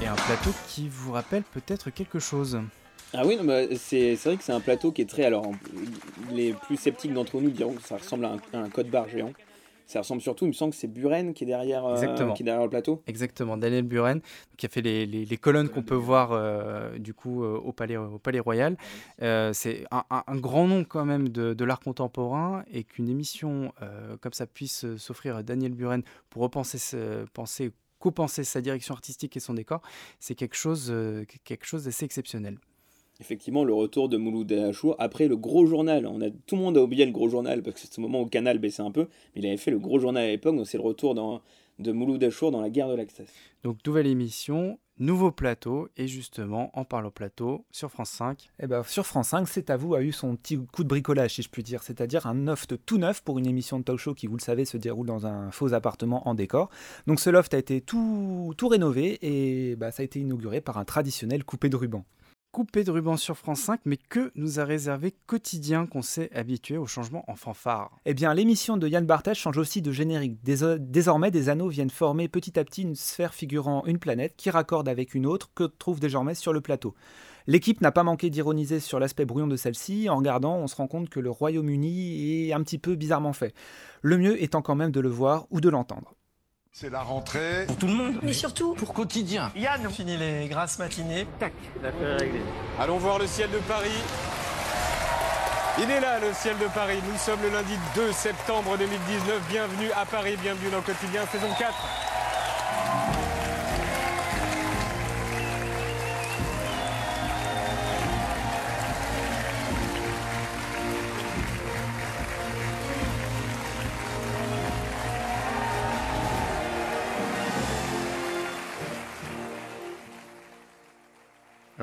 Et un plateau qui vous rappelle peut-être quelque chose.
Ah oui, bah, c'est vrai que c'est un plateau qui est très. Alors, les plus sceptiques d'entre nous diront que ça ressemble à un code barre géant. Ça ressemble surtout, il me semble que c'est Buren qui est derrière, euh, qui est derrière le plateau.
Exactement, Daniel Buren, qui a fait les, les, colonnes qu'on peut voir euh, du coup euh, au, palais, au Palais Royal. c'est un, un, grand nom quand même de, de l'art contemporain et qu'une émission comme ça puisse s'offrir à Daniel Buren pour repenser, penser, co-penser sa direction artistique et son décor, c'est quelque chose, quelque chose d'assez exceptionnel
effectivement le retour de Mouloud Achour après le gros journal. On a, tout le monde a oublié le gros journal parce que c'est ce moment où le canal baissait un peu, mais il avait fait le gros journal à l'époque, donc c'est le retour dans, de Mouloud Achour dans la guerre de l'Access.
Donc nouvelle émission, nouveau plateau. Et justement, on parle au plateau sur France 5.
Eh ben, sur France 5, C'est à vous a eu son petit coup de bricolage, si je puis dire, c'est-à-dire un loft tout neuf pour une émission de talk show qui, vous le savez, se déroule dans un faux appartement en décor. Donc ce loft a été tout, tout rénové et bah, ça a été inauguré par un traditionnel coupé de ruban
coupé de ruban sur France 5, mais que nous a réservé quotidien qu'on s'est habitué au changement en fanfare
Eh bien, l'émission de Yann Barthès change aussi de générique. Désormais, des anneaux viennent former petit à petit une sphère figurant une planète qui raccorde avec une autre que trouve désormais sur le plateau. L'équipe n'a pas manqué d'ironiser sur l'aspect brouillon de celle-ci. En regardant, on se rend compte que le Royaume-Uni est un petit peu bizarrement fait. Le mieux étant quand même de le voir ou de l'entendre.
C'est la rentrée.
Pour tout le monde.
Mais surtout
pour quotidien.
Yann finit les grasses matinées.
Tac, l'affaire réglée.
Allons voir le ciel de Paris. Il est là, le ciel de Paris. Nous sommes le lundi 2 septembre 2019. Bienvenue à Paris, bienvenue dans Quotidien, saison 4.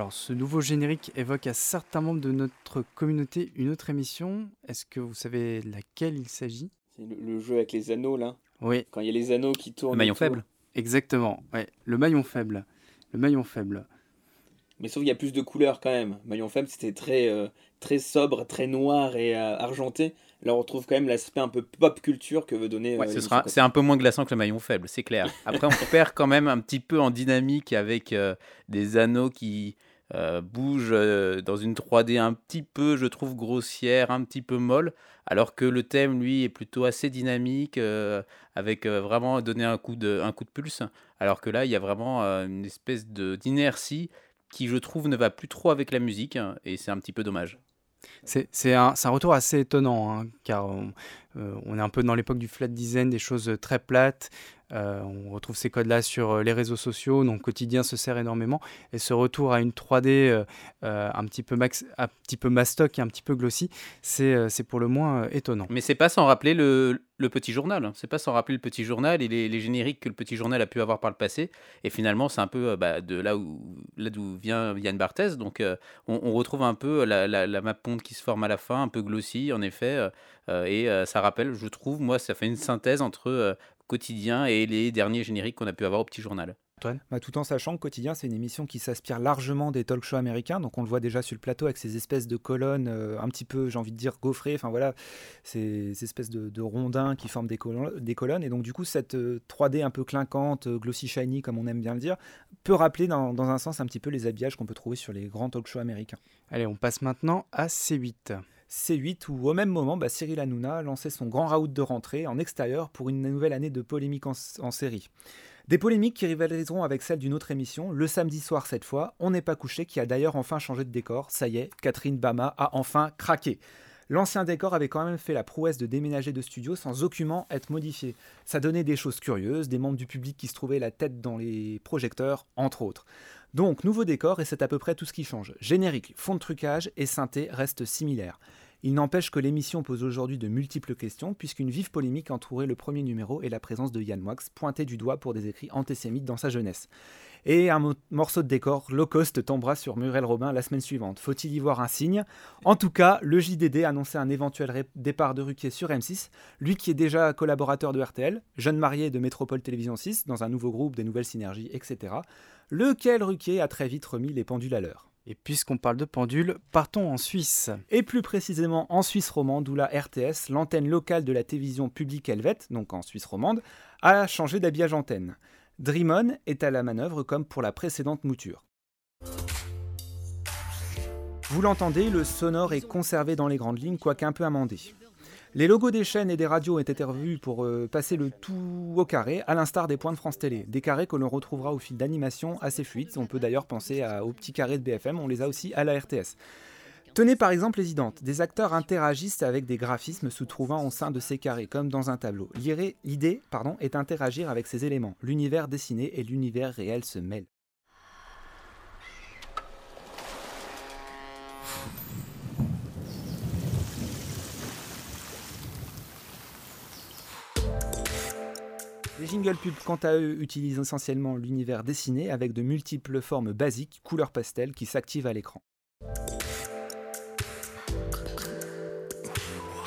Alors, ce nouveau générique évoque à certains membres de notre communauté une autre émission. Est-ce que vous savez laquelle il s'agit?
C'est le, jeu avec les anneaux, là
Oui.
Quand il y a les anneaux qui tournent.
Le maillon faible
Exactement, ouais. Le maillon faible. Le maillon faible.
Mais sauf qu'il y a plus de couleurs quand même. Maillon faible, c'était très, euh, très sobre, très noir et euh, argenté. Là, on retrouve quand même l'aspect un peu pop culture que veut donner.
Ouais, euh, c'est un peu moins glaçant que le maillon faible, c'est clair. Après, on perd quand même un petit peu en dynamique avec des anneaux qui euh, bouge euh, dans une 3D un petit peu, je trouve, grossière, un petit peu molle, alors que le thème, lui, est plutôt assez dynamique, euh, avec vraiment donner un coup, de, un coup de pulse, alors que là, il y a vraiment une espèce d'inertie qui, je trouve, ne va plus trop avec la musique, et c'est un petit peu dommage.
C'est un, un, retour assez étonnant, hein, car on, on, est un peu dans l'époque du flat design, des choses très plates, euh, on retrouve ces codes-là sur euh, les réseaux sociaux, donc quotidien se sert énormément. Et ce retour à une 3D euh, un, petit peu max, un petit peu mastoc et un petit peu glossy, c'est pour le moins étonnant.
Mais c'est pas sans rappeler le, petit journal. Hein. C'est pas sans rappeler le petit journal et les, génériques que le petit journal a pu avoir par le passé. Et finalement, c'est un peu bah, de là où d'où vient Yann Barthès. Donc, on, retrouve un peu la, la, la map ponte qui se forme à la fin, un peu glossy en effet. et ça rappelle, je trouve, moi, ça fait une synthèse entre quotidien et les derniers génériques qu'on a pu avoir au petit journal.
Bah, tout en sachant que Quotidien, c'est une émission qui s'inspire largement des talk shows américains. Donc, on le voit déjà sur le plateau avec ces espèces de colonnes euh, un petit peu, j'ai envie de dire, gaufrées. Enfin, voilà, ces, espèces de, rondins qui forment des, des, colonnes. Et donc, du coup, cette 3D euh, un peu clinquante, euh, glossy shiny, comme on aime bien le dire, peut rappeler dans, dans un sens un petit peu les habillages qu'on peut trouver sur les grands talk shows américains.
Allez, on passe maintenant à C8.
C8 où au même moment, bah, Cyril Hanouna lançait son grand raout de rentrée en extérieur pour une nouvelle année de polémiques en, série. Des polémiques qui rivaliseront avec celles d'une autre émission, le samedi soir cette fois, On n'est pas couché, qui a d'ailleurs enfin changé de décor. Ça y est, Catherine Bama a enfin craqué. L'ancien décor avait quand même fait la prouesse de déménager de studio sans aucunement être modifié. Ça donnait des choses curieuses, des membres du public qui se trouvaient la tête dans les projecteurs, entre autres. Donc, nouveau décor et c'est à peu près tout ce qui change. Générique, fond de trucage et synthé restent similaires. Il n'empêche que l'émission pose aujourd'hui de multiples questions, puisqu'une vive polémique entourait le premier numéro et la présence de Yann Wax, pointé du doigt pour des écrits antisémites dans sa jeunesse. Et un morceau de décor low cost tombera sur Muriel Robin la semaine suivante. Faut-il y voir un signe? En tout cas, le JDD annonçait un éventuel départ de Ruquier sur M6, lui qui est déjà collaborateur de RTL, jeune marié de Métropole Télévision 6, dans un nouveau groupe, des nouvelles synergies, etc. Lequel Ruquier a très vite remis les pendules à l'heure?
Et puisqu'on parle de pendule, partons en Suisse.
Et plus précisément en Suisse romande, où la RTS, l'antenne locale de la télévision publique helvète, donc en Suisse romande, a changé d'habillage antenne. Dreamon est à la manœuvre comme pour la précédente mouture. Vous l'entendez, le sonore est conservé dans les grandes lignes, quoique un peu amendé. Les logos des chaînes et des radios ont été revus pour euh, passer le tout au carré, à l'instar des points de France Télé. Des carrés que l'on retrouvera au fil d'animation assez fluides. On peut d'ailleurs penser aux petits carrés de BFM, on les a aussi à la RTS. Tenez par exemple les identes. Des acteurs interagissent avec des graphismes se trouvant au sein de ces carrés, comme dans un tableau. L'idée est d'interagir avec ces éléments. L'univers dessiné et l'univers réel se mêlent. Les jingle pubs, quant à eux, utilisent essentiellement l'univers dessiné avec de multiples formes basiques, couleur pastel, qui s'activent à l'écran.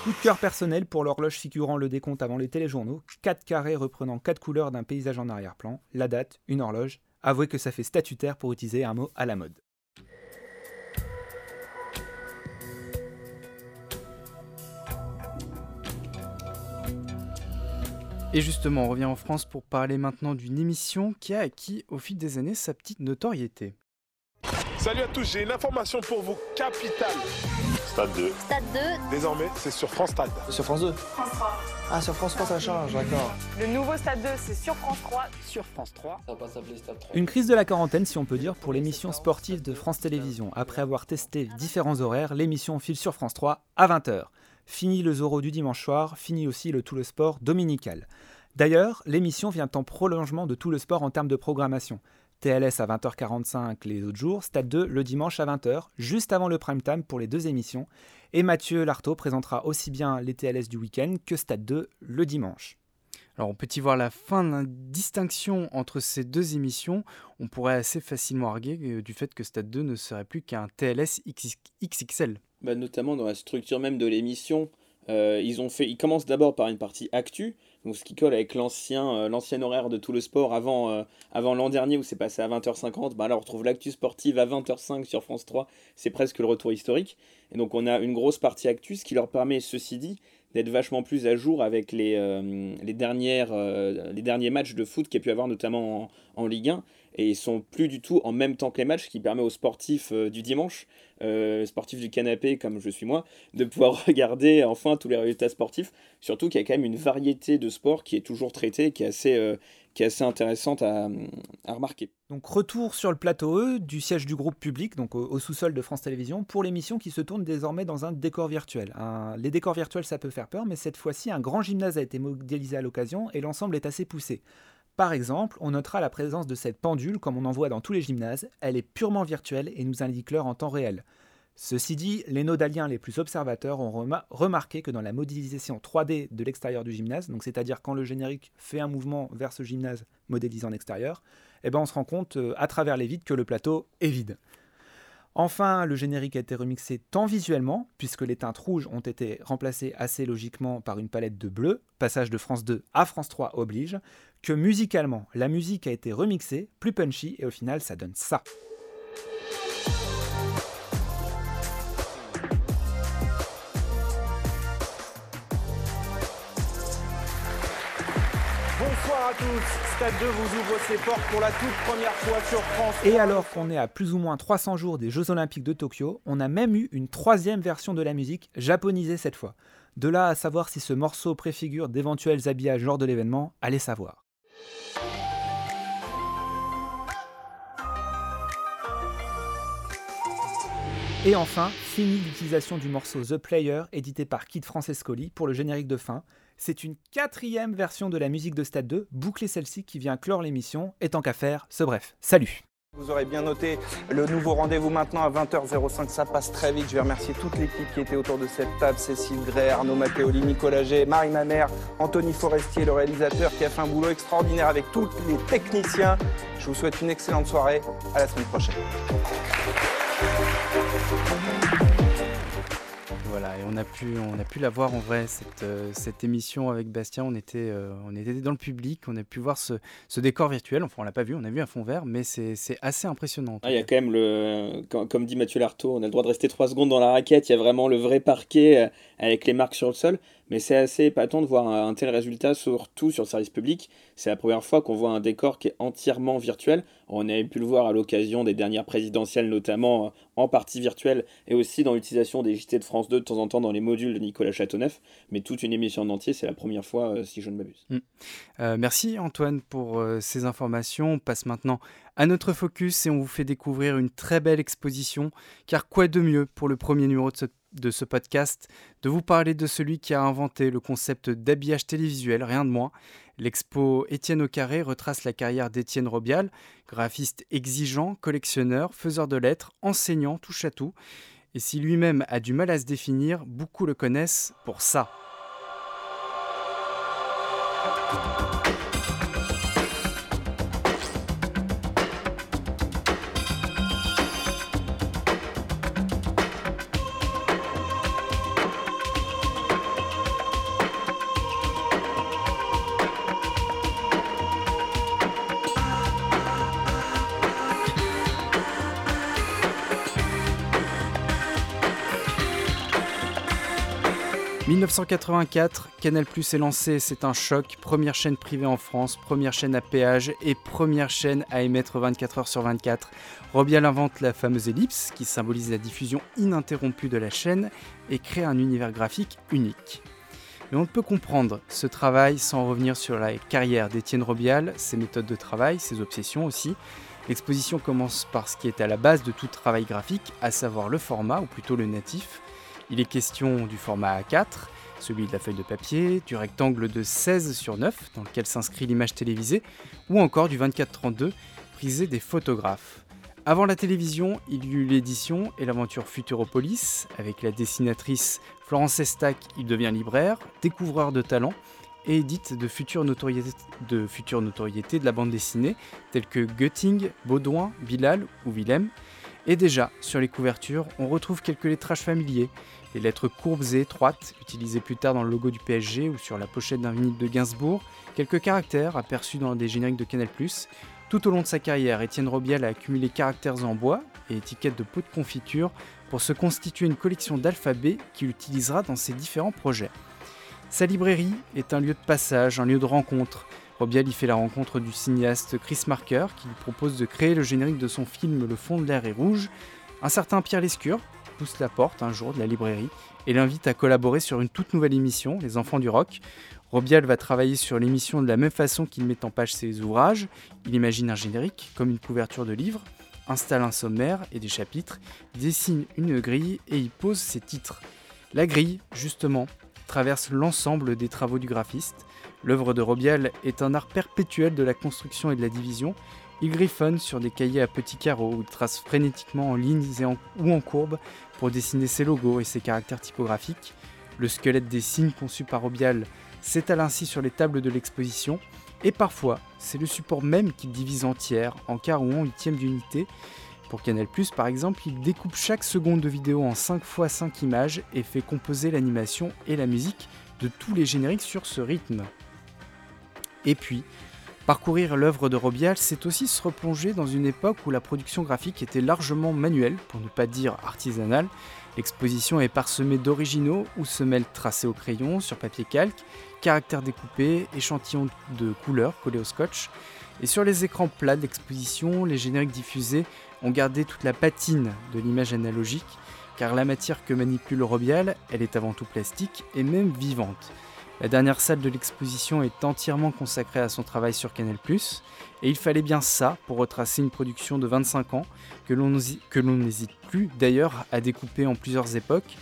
Coup de cœur personnel pour l'horloge figurant le décompte avant les téléjournaux, 4 carrés reprenant 4 couleurs d'un paysage en arrière-plan, la date, une horloge. Avouez que ça fait statutaire pour utiliser un mot à la mode.
Et justement, on revient en France pour parler maintenant d'une émission qui a acquis au fil des années sa petite notoriété.
Salut à tous, j'ai une information pour vous capitale.
Stade 2.
Stade 2.
Désormais, c'est sur France Stade.
Sur France 2
France 3.
Ah, sur France 3, ça change, d'accord.
Le nouveau Stade 2, c'est sur France 3. Sur France 3.
Ça va pas s'appeler Stade 3.
Une crise de la quarantaine, si on peut dire, pour l'émission sportive de France Télévisions. Après avoir testé différents horaires, l'émission file sur France 3 à 20h. Fini le Zoro du dimanche soir, fini aussi le Tout le Sport dominical. D'ailleurs, l'émission vient en prolongement de Tout le Sport en termes de programmation. TLS à 20h45 les autres jours, Stade 2 le dimanche à 20h, juste avant le prime time pour les deux émissions. Et Mathieu Lartaud présentera aussi bien les TLS du week-end que Stade 2 le dimanche.
Alors on peut y voir la fin de la distinction entre ces deux émissions. On pourrait assez facilement arguer euh, du fait que Stade 2 ne serait plus qu'un TLS XXL.
Bah, notamment dans la structure même de l'émission. Euh, ils, ont fait, ils commencent d'abord par une partie actu, donc ce qui colle avec l'ancien euh, l'ancien horaire de tout le sport avant, euh, avant l'an dernier où c'est passé à 20h50. Bah, là on retrouve l'actu sportive à 20h05 sur France 3, c'est presque le retour historique. Et donc on a une grosse partie actu, ce qui leur permet, ceci dit, d'être vachement plus à jour avec les, euh, les, dernières, euh, les derniers matchs de foot qu'il y a pu avoir notamment en, Ligue 1. Et ils sont plus du tout en même temps que les matchs, ce qui permet aux sportifs euh, du dimanche, sportifs du canapé comme je suis moi, de pouvoir regarder enfin tous les résultats sportifs. Surtout qu'il y a quand même une variété de sports qui est toujours traitée, qui est assez, qui est assez intéressante à, remarquer.
Donc retour sur le plateau E du siège du groupe public, donc au, sous-sol de France Télévisions, pour l'émission qui se tourne désormais dans un décor virtuel. Les décors virtuels, ça peut faire peur, mais cette fois-ci, un grand gymnase a été modélisé à l'occasion et l'ensemble est assez poussé. Par exemple, on notera la présence de cette pendule comme on en voit dans tous les gymnases. Elle est purement virtuelle et nous indique l'heure en temps réel. Ceci dit, les nodaliens les plus observateurs ont remar remarqué que dans la modélisation 3D de l'extérieur du gymnase, donc c'est-à-dire quand le générique fait un mouvement vers ce gymnase modélisé en extérieur, eh ben on se rend compte euh, à travers les vides que le plateau est vide. Enfin, le générique a été remixé tant visuellement, puisque les teintes rouges ont été remplacées assez logiquement par une palette de bleu, passage de France 2 à France 3 oblige, que musicalement, la musique a été remixée, plus punchy, et au final, ça donne ça.
À tous, Stade 2 vous ouvre ses portes pour la toute première fois sur France.
Et alors qu'on est à plus ou moins 300 jours des Jeux Olympiques de Tokyo, on a même eu une troisième version de la musique, japonisée cette fois. De là à savoir si ce morceau préfigure d'éventuels habillages lors de l'événement, allez savoir. Et enfin, fini l'utilisation du morceau The Player, édité par Kid Francescoli pour le générique de fin. C'est une quatrième version de la musique de Stade 2, bouclée celle-ci qui vient clore l'émission, et tant qu'à faire, ce bref. Salut
Vous aurez bien noté le nouveau rendez-vous maintenant à 20h05, ça passe très vite. Je vais remercier toute l'équipe qui était autour de cette table, Cécile Gray, Arnaud Matteoli, Nicolas G, Marie Mamère, Anthony Forestier, le réalisateur qui a fait un boulot extraordinaire avec tous les techniciens. Je vous souhaite une excellente soirée, à la semaine prochaine.
Voilà, et on a pu, on a pu la voir en vrai, cette, euh, cette émission avec Bastien. On était, euh, on était dans le public, on a pu voir ce, ce décor virtuel. Enfin, on l'a pas vu, on a vu un fond vert, mais c'est assez impressionnant.
Ah, il y a quand même le. Comme, comme, dit Mathieu Lartaud, on a le droit de rester 3 secondes dans la raquette. Il y a vraiment le vrai parquet euh, avec les marques sur le sol. Mais c'est assez épatant de voir un, tel résultat, surtout sur le service public. C'est la première fois qu'on voit un décor qui est entièrement virtuel. On avait pu le voir à l'occasion des dernières présidentielles, notamment en partie virtuelle, et aussi dans l'utilisation des JT de France 2 de temps en temps dans les modules de Nicolas Châteauneuf. Mais toute une émission en entier, c'est la première fois, euh, si je ne m'abuse.
Mmh. Euh, merci Antoine pour euh, ces informations. On passe maintenant à notre focus et on vous fait découvrir une très belle exposition. Car quoi de mieux pour le premier numéro de ce de ce podcast, de vous parler de celui qui a inventé le concept d'habillage télévisuel, rien de moins. L'expo Étienne au carré retrace la carrière d'Étienne Robial, graphiste exigeant, collectionneur, faiseur de lettres, enseignant, touche à tout. Et si lui-même a du mal à se définir, beaucoup le connaissent pour ça. 1984, Canal Plus est lancé, c'est un choc. Première chaîne privée en France, première chaîne à péage et première chaîne à émettre 24 heures sur 24. Robial invente la fameuse ellipse qui symbolise la diffusion ininterrompue de la chaîne et crée un univers graphique unique. Mais on ne peut comprendre ce travail sans revenir sur la carrière d'Étienne Robial, ses méthodes de travail, ses obsessions aussi. L'exposition commence par ce qui est à la base de tout travail graphique, à savoir le format, ou plutôt le natif. Il est question du format A4, celui de la feuille de papier, du rectangle de 16 sur 9 dans lequel s'inscrit l'image télévisée, ou encore du 24-32 prisé des photographes. Avant la télévision, il y eut l'édition et l'aventure Futuropolis, avec la dessinatrice Florence Estac, il devient libraire, découvreur de talent, et édite de futures notoriétés de, notoriété de la bande dessinée, telles que Götting, Baudouin, Bilal ou Willem. Et déjà, sur les couvertures, on retrouve quelques lettrages familiers, les lettres courbes et étroites, utilisées plus tard dans le logo du PSG ou sur la pochette d'un vinyle de Gainsbourg, quelques caractères aperçus dans des génériques de Canal+. Tout au long de sa carrière, Étienne Robiel a accumulé caractères en bois et étiquettes de pots de confiture pour se constituer une collection d'alphabets qu'il utilisera dans ses différents projets. Sa librairie est un lieu de passage, un lieu de rencontre. Robiel y fait la rencontre du cinéaste Chris Marker qui lui propose de créer le générique de son film Le fond de l'air est rouge. Un certain Pierre Lescure pousse la porte un jour de la librairie et l'invite à collaborer sur une toute nouvelle émission, Les Enfants du Rock. Robial va travailler sur l'émission de la même façon qu'il met en page ses ouvrages. Il imagine un générique, comme une couverture de livre, installe un sommaire et des chapitres, dessine une grille et y pose ses titres. La grille, justement, traverse l'ensemble des travaux du graphiste. L'œuvre de Robial est un art perpétuel de la construction et de la division, il griffonne sur des cahiers à petits carreaux il trace frénétiquement en lignes ou en courbes pour dessiner ses logos et ses caractères typographiques. Le squelette des signes conçu par Robial s'étale ainsi sur les tables de l'exposition et parfois c'est le support même qu'il divise en tiers, en quart ou en huitième d'unité. Pour Canal+, par exemple, il découpe chaque seconde de vidéo en 5 x 5 images et fait composer l'animation et la musique de tous les génériques sur ce rythme. Et puis, Parcourir l'œuvre de Robial, c'est aussi se replonger dans une époque où la production graphique était largement manuelle, pour ne pas dire artisanale. L'exposition est parsemée d'originaux où se mêlent tracés au crayon, sur papier calque, caractères découpés, échantillons de couleurs collés au scotch. Et sur les écrans plats d'exposition, les génériques diffusés ont gardé toute la patine de l'image analogique, car la matière que manipule Robial, elle est avant tout plastique et même vivante. La dernière salle de l'exposition est entièrement consacrée à son travail sur Canal+, et il fallait bien ça pour retracer une production de 25 ans que l'on n'hésite plus d'ailleurs à découper en plusieurs époques.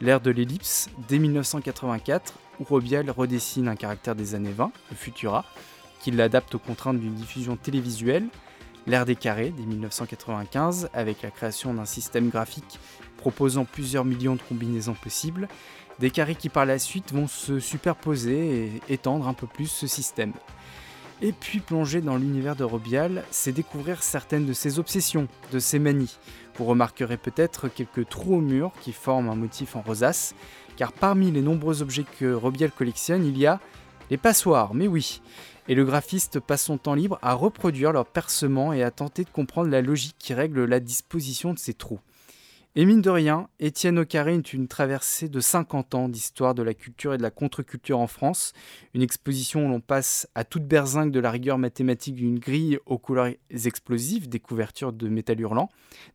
L'ère de l'ellipse, dès 1984, où Robial redessine un caractère des années 20, le Futura, qu'il l'adapte aux contraintes d'une diffusion télévisuelle, l'ère des carrés, dès 1995, avec la création d'un système graphique proposant plusieurs millions de combinaisons possibles, des carrés qui par la suite vont se superposer et étendre un peu plus ce système. Et puis plonger dans l'univers de Robial, c'est découvrir certaines de ses obsessions, de ses manies. Vous remarquerez peut-être quelques trous au mur qui forment un motif en rosace, car parmi les nombreux objets que Robial collectionne, il y a les passoires, mais oui. Et le graphiste passe son temps libre à reproduire leurs percements et à tenter de comprendre la logique qui règle la disposition de ces trous. Et mine de rien, Étienne Ocaré est une traversée de 50 ans d'histoire de la culture et de la contre-culture en France. Une exposition où l'on passe à toute berzingue de la rigueur mathématique d'une grille aux couleurs explosives, des couvertures de métal hurlant,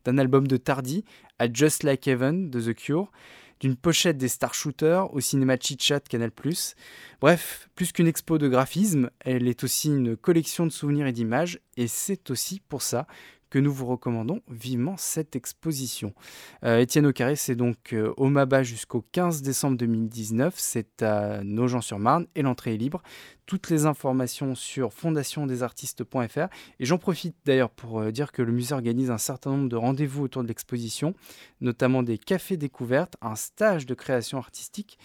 d'un album de Tardy à Just Like Heaven de The Cure, d'une pochette des Star Shooters au cinéma Chit-Chat Canal+. Bref, plus qu'une expo de graphisme, elle est aussi une collection de souvenirs et d'images, et c'est aussi pour ça que nous vous recommandons vivement cette exposition. Euh, Étienne Aucaré, c'est donc euh, au Maba jusqu'au 15 décembre 2019. C'est à Nogent-sur-Marne et l'entrée est libre. Toutes les informations sur fondationdesartistes.fr. Et j'en profite d'ailleurs pour euh, dire que le musée organise un certain nombre de rendez-vous autour de l'exposition, notamment des cafés découvertes, un stage de création artistique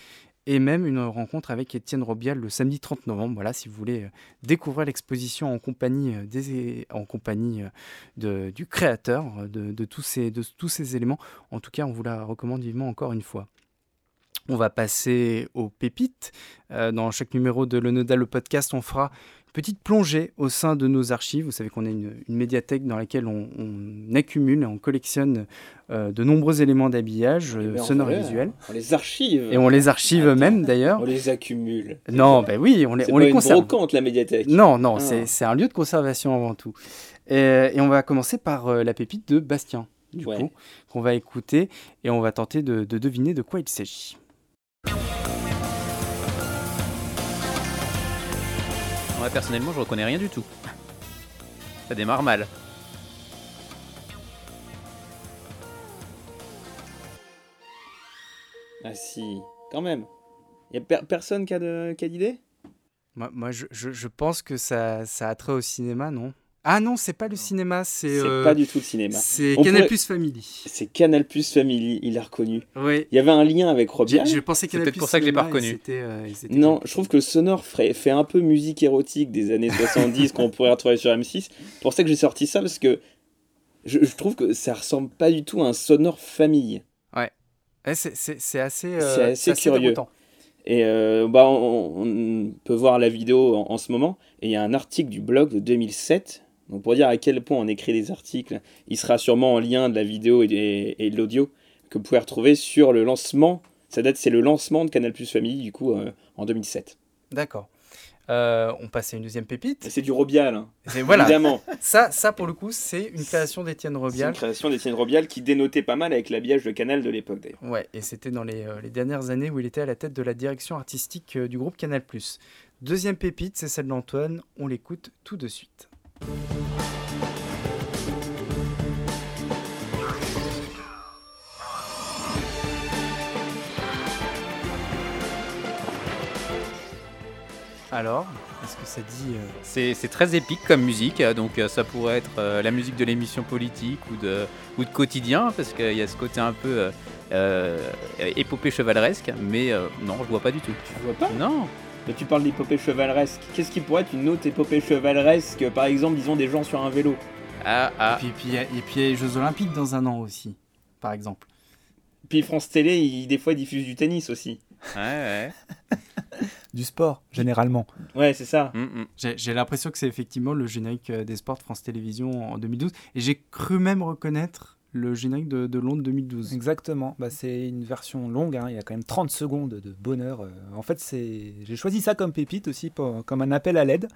et même une rencontre avec Étienne Robial le samedi 30 novembre. Voilà, si vous voulez euh, découvrir l'exposition en compagnie, euh, euh, du créateur de tous ces éléments. En tout cas, on vous la recommande vivement encore une fois. On va passer aux pépites. Euh, dans chaque numéro de Le Nodal, le podcast, on fera une petite plongée au sein de nos archives. Vous savez qu'on a une, une médiathèque dans laquelle on, on accumule et on collectionne euh, de nombreux éléments d'habillage euh,
Mais en
sonores et
vrai,
visuels.
On les archive.
Et on les archive même d'ailleurs.
On les accumule.
Non, ben oui, on les,
C'est
on
pas
les
une
conserve.
brocante, la médiathèque.
Non, non,
Ah.
c'est un lieu de conservation avant tout. Et, et on va commencer par euh, la pépite de Bastien, du
Ouais.
coup, qu'on va écouter et on va tenter de, de deviner de quoi il s'agit.
Moi, personnellement, je reconnais rien du tout. Ça démarre mal.
Ah si, quand même. Y a per- personne qui a de- qui a d'idée
Moi, moi, je, je- je pense que ça, ça a trait au cinéma, non? Ah non, c'est pas le cinéma, c'est.
C'est
euh,
pas du tout le cinéma.
C'est Canal
pourrait-
Plus Family.
C'est Canal Plus Family, il l'a reconnu.
Oui.
Il y avait un lien avec Robial.
J'ai pensé Canal
peut-être
Plus
pour ça que j'ai pas reconnu.
euh,
Non, je trouve que le sonore fait un peu musique érotique des années 70 qu'on pourrait retrouver sur M6. pour ça que j'ai sorti ça parce que je, je trouve que ça ressemble pas du tout à un sonore famille.
Ouais, c'est- c'est c'est assez, euh,
C'est assez curieux.
déroutant.
Et euh, bah, on, on peut voir la vidéo en, en ce moment. Et il y a un article du blog de 2007. Donc pour dire à quel point on écrit des articles, il sera sûrement en lien de la vidéo et, et- et de l'audio que vous pouvez retrouver sur le lancement. Ça date, c'est le lancement de Canal Plus Family du coup euh, en 2007.
D'accord. Euh, on passe à une deuxième pépite.
C'est du Robial, hein.
Voilà.
évidemment.
Ça, ça, pour le coup, c'est une création d'Étienne
C'est une
Robial.
création d'Étienne Robial qui dénotait pas mal avec l'habillage de Canal de l'époque d'ailleurs.
Ouais, et c'était dans les, euh, les dernières années où il était à la tête de la direction artistique euh, du groupe Canal+. Deuxième pépite, c'est celle d'Antoine. On l'écoute tout de suite. Alors, est-ce que ça dit... euh,
C'est c'est très épique comme musique, euh, donc euh, ça pourrait être euh, la musique de l'émission politique ou de, ou de quotidien, parce qu'il y a ce côté un peu euh, épopée chevaleresque, mais non, je vois pas du tout.
Tu vois pas?
Non,
Tu parles d'épopée chevaleresque. Qu'est-ce qui pourrait être une autre épopée chevaleresque? Par exemple, disons des gens sur un vélo.
ah, ah,
Et puis, puis, il y a- et puis il y a les Jeux Olympiques dans un an aussi, par exemple.
Puis France Télé, il, des fois, diffuse du tennis aussi.
ouais, ouais.
Du sport, généralement.
Ouais, c'est ça.
Mm, mm.
J'ai j'ai l'impression que c'est effectivement le générique euh, des sports de France Télévisions en 2012. Et j'ai cru même reconnaître le générique de, de Londres 2012.
Exactement. Bah, c'est une version longue. hein. Il y a quand même 30 secondes de bonheur. Euh, En fait, c'est... j'ai choisi ça comme pépite aussi, pour- comme un appel à l'aide,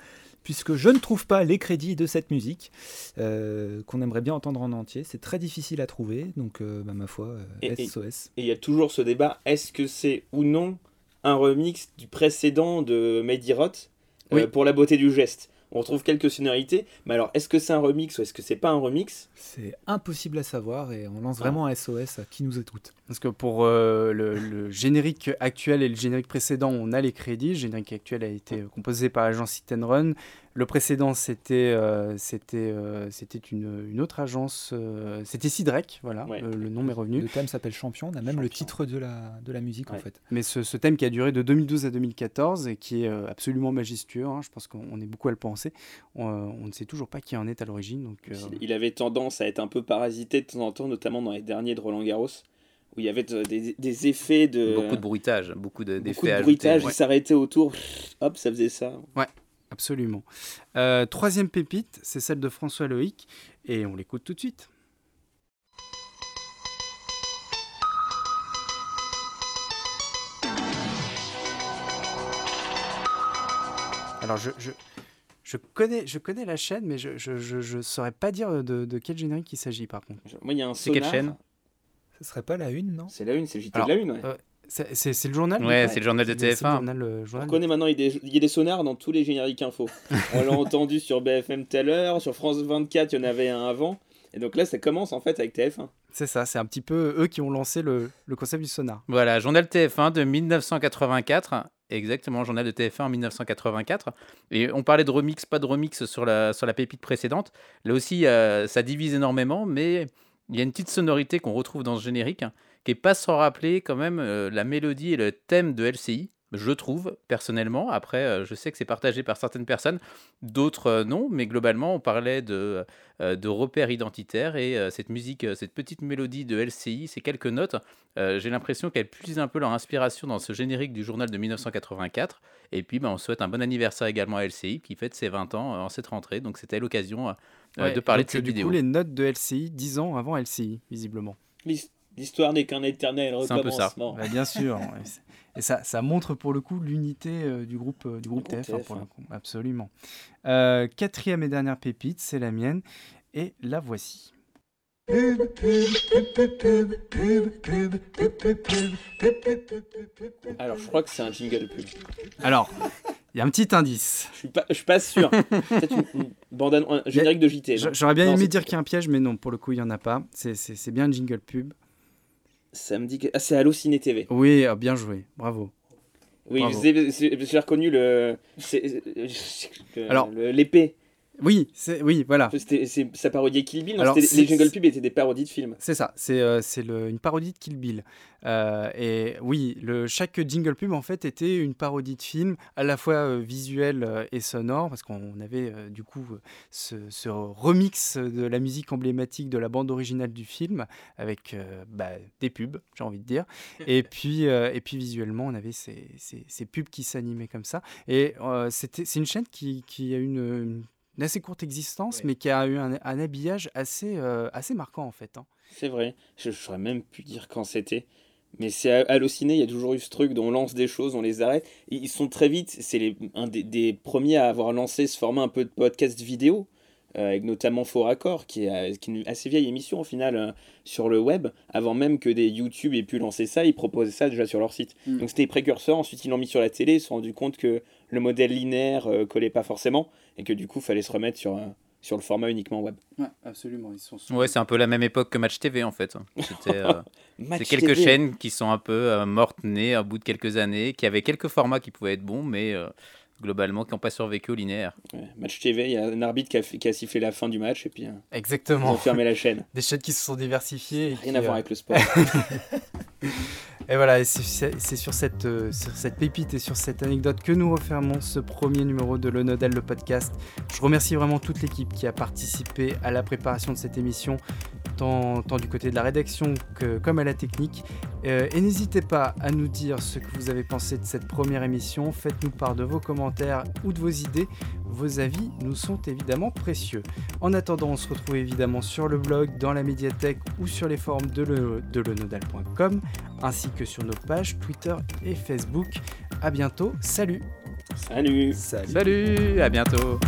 puisque je ne trouve pas les crédits de cette musique euh, qu'on aimerait bien entendre en entier. C'est très difficile à trouver. Donc, euh, bah, ma foi, euh,
Et-
SOS.
Et il y a toujours ce débat est-ce que c'est ou non un remix du précédent de Mehdi Roth euh,
Oui.
pour la beauté du geste? On retrouve quelques sonorités, mais alors est-ce que c'est un remix ou est-ce que c'est pas un remix?
C'est impossible à savoir et on lance vraiment un SOS à qui nous écoute.
Parce que pour euh, le, le générique actuel et le générique précédent, on a les crédits. Le générique actuel a été composé par l'agence Hit Run. Le précédent, c'était euh, c'était euh, c'était une, une autre agence. euh, c'était Sidrek, voilà,
Ouais.
euh, le nom m'est revenu.
Le thème s'appelle Champion. On a même le titre de la, de la musique en
Ouais.
fait.
Mais ce, ce thème qui a duré de 2012 à 2014 et qui est euh, absolument majestueux, hein, je pense qu'on on est beaucoup à le penser. On, euh, on ne sait toujours pas qui en est à l'origine. Donc, euh,
Il- avait tendance à être un peu parasité de temps en temps, notamment dans les derniers de Roland Garros, où il y avait de- des, des effets de.
Beaucoup de bruitage, beaucoup de-
beaucoup de
ajoutés,
bruitage,
ouais.
il s'arrêtait autour, hop, ça faisait ça.
Absolument. Euh, troisième pépite, c'est celle de François Loïc, et on l'écoute tout de suite. Alors, je, je, je connais, je connais la chaîne, mais je ne je, je, je saurais pas dire de, de quel générique il s'agit, par contre.
Moi, il y a un
C'est quelle chaîne?
Ce serait pas la une, non?
C'est la une, c'est le JT
Alors,
de la une. ouais.
euh, C'est le journal
Ouais, c'est le journal de
C'est le
TF1.
journal, euh,
On connaît maintenant, il y, a des, il y a des sonars dans tous les génériques info. On l'a entendu sur BFM tout à l'heure, sur France 24, il y en avait un avant. Et donc là, ça commence en fait avec TF1.
C'est ça, c'est un petit peu eux qui ont lancé le, le concept du sonar.
Voilà, journal TF1 de 1984. Exactement, journal de TF1 en 1984. Et on parlait de remix, pas de remix sur la, sur la pépite précédente. Là aussi, euh, ça divise énormément, mais il y a une petite sonorité qu'on retrouve dans ce générique, qui est pas sans rappeler quand même euh, la mélodie et le thème de LCI, je trouve, personnellement. Après, euh, je sais que c'est partagé par certaines personnes, d'autres euh, non, mais globalement, on parlait de, euh, de repères identitaires et euh, cette musique, euh, cette petite mélodie de LCI, ces quelques notes, euh, j'ai l'impression qu'elles puisent un peu leur inspiration dans ce générique du journal de 1984. Et puis, ben, on souhaite un bon anniversaire également à LCI qui fête ses 20 ans euh, en cette rentrée. Donc, c'était l'occasion euh,
Ouais,
de parler
donc,
de cette
du
vidéo.
coup, les notes de LCI 10 ans avant LCI, visiblement.
L'his- L'histoire n'est qu'un éternel
C'est un peu ça.
recommencement.
Bah, bien sûr. Et ça, ça montre pour le coup l'unité euh, du groupe, euh, du groupe
groupe
TF1, pour
TF1.
le coup. Absolument. Euh, quatrième et dernière pépite, c'est la mienne. Et la voici.
Alors, je crois que c'est un jingle pub.
Alors, il y a un petit indice.
Je suis pas, je suis pas sûr. Peut-être une, une bande un générique de JT.
J'aurais bien
Non,
aimé dire qu'il y a un piège, mais non, pour le coup, il n'y en a pas. C'est bien un jingle pub.
Ça me dit que. Ah, c'est Allociné TV.
Oui, ah, bien joué. Bravo.
Oui, j'ai reconnu le.
Alors-
l'épée.
Oui, c'est oui, voilà.
C'était- c'est- Ça parodiait Kill Bill.
Alors,
c'était- les jingle pubs étaient des parodies de films.
C'est ça, c'est euh, c'est le- une parodie de Kill Bill. Euh, et oui, le, chaque jingle pub en fait était une parodie de film, à la fois euh, visuelle euh, et sonore, parce qu'on avait du coup ce, ce remix de la musique emblématique de la bande originale du film, avec bah, des pubs, j'ai envie de dire. Et puis, et puis visuellement, on avait ces, ces- ces pubs qui s'animaient comme ça. Et c'était- c'est une chaîne qui, qui a une, une- une assez courte existence, mais qui a eu un, un habillage assez, euh, assez marquant en fait. hein.
C'est vrai. Je ne saurais même plus dire quand c'était. Mais c'est à- halluciné, il y a toujours eu ce truc dont on lance des choses, on les arrête. Et ils sont très vite, c'est un des, des premiers à avoir lancé ce format un peu de podcast vidéo, avec notamment Faux Raccord, qui est, euh, qui est une assez vieille émission au final euh, sur le web. Avant même que des YouTube aient pu lancer ça, ils proposaient ça déjà sur leur site.
Mm.
Donc c'était les précurseurs, ensuite ils l'ont mis sur la télé, ils se sont rendus compte que le modèle linéaire euh, collait pas forcément, et que du coup, il fallait se remettre sur, euh, sur le format uniquement web.
Ouais, absolument. Ils sont
Ouais, c'est un peu la même époque que Match TV en fait. C'était euh, c'est quelques
TV.
chaînes qui sont un peu euh, mortes nées au bout de quelques années, qui avaient quelques formats qui pouvaient être bons, mais euh, globalement qui n'ont pas survécu au linéaire.
Ouais, match TV, il y a un arbitre qui a, fait- qui a sifflé la fin du match, et puis euh,
Exactement.
ils ont fermé la chaîne.
Des chaînes qui se sont diversifiées. et
Rien
qui,
à voir
euh,
avec le sport.
Et voilà, c'est- sur cette, euh, sur cette pépite et sur cette anecdote que nous refermons ce premier numéro de Le Nodal, le podcast. Je remercie vraiment toute l'équipe qui a participé à la préparation de cette émission, tant, tant du côté de la rédaction que comme à la technique. Euh, et n'hésitez pas à nous dire ce que vous avez pensé de cette première émission. Faites-nous part de vos commentaires ou de vos idées. Vos avis nous sont évidemment précieux. En attendant, on se retrouve évidemment sur le blog, dans la médiathèque ou sur les forums de, le, de lenodal.com, ainsi que sur nos pages Twitter et Facebook. À bientôt, salut
Salut
Salut, à bientôt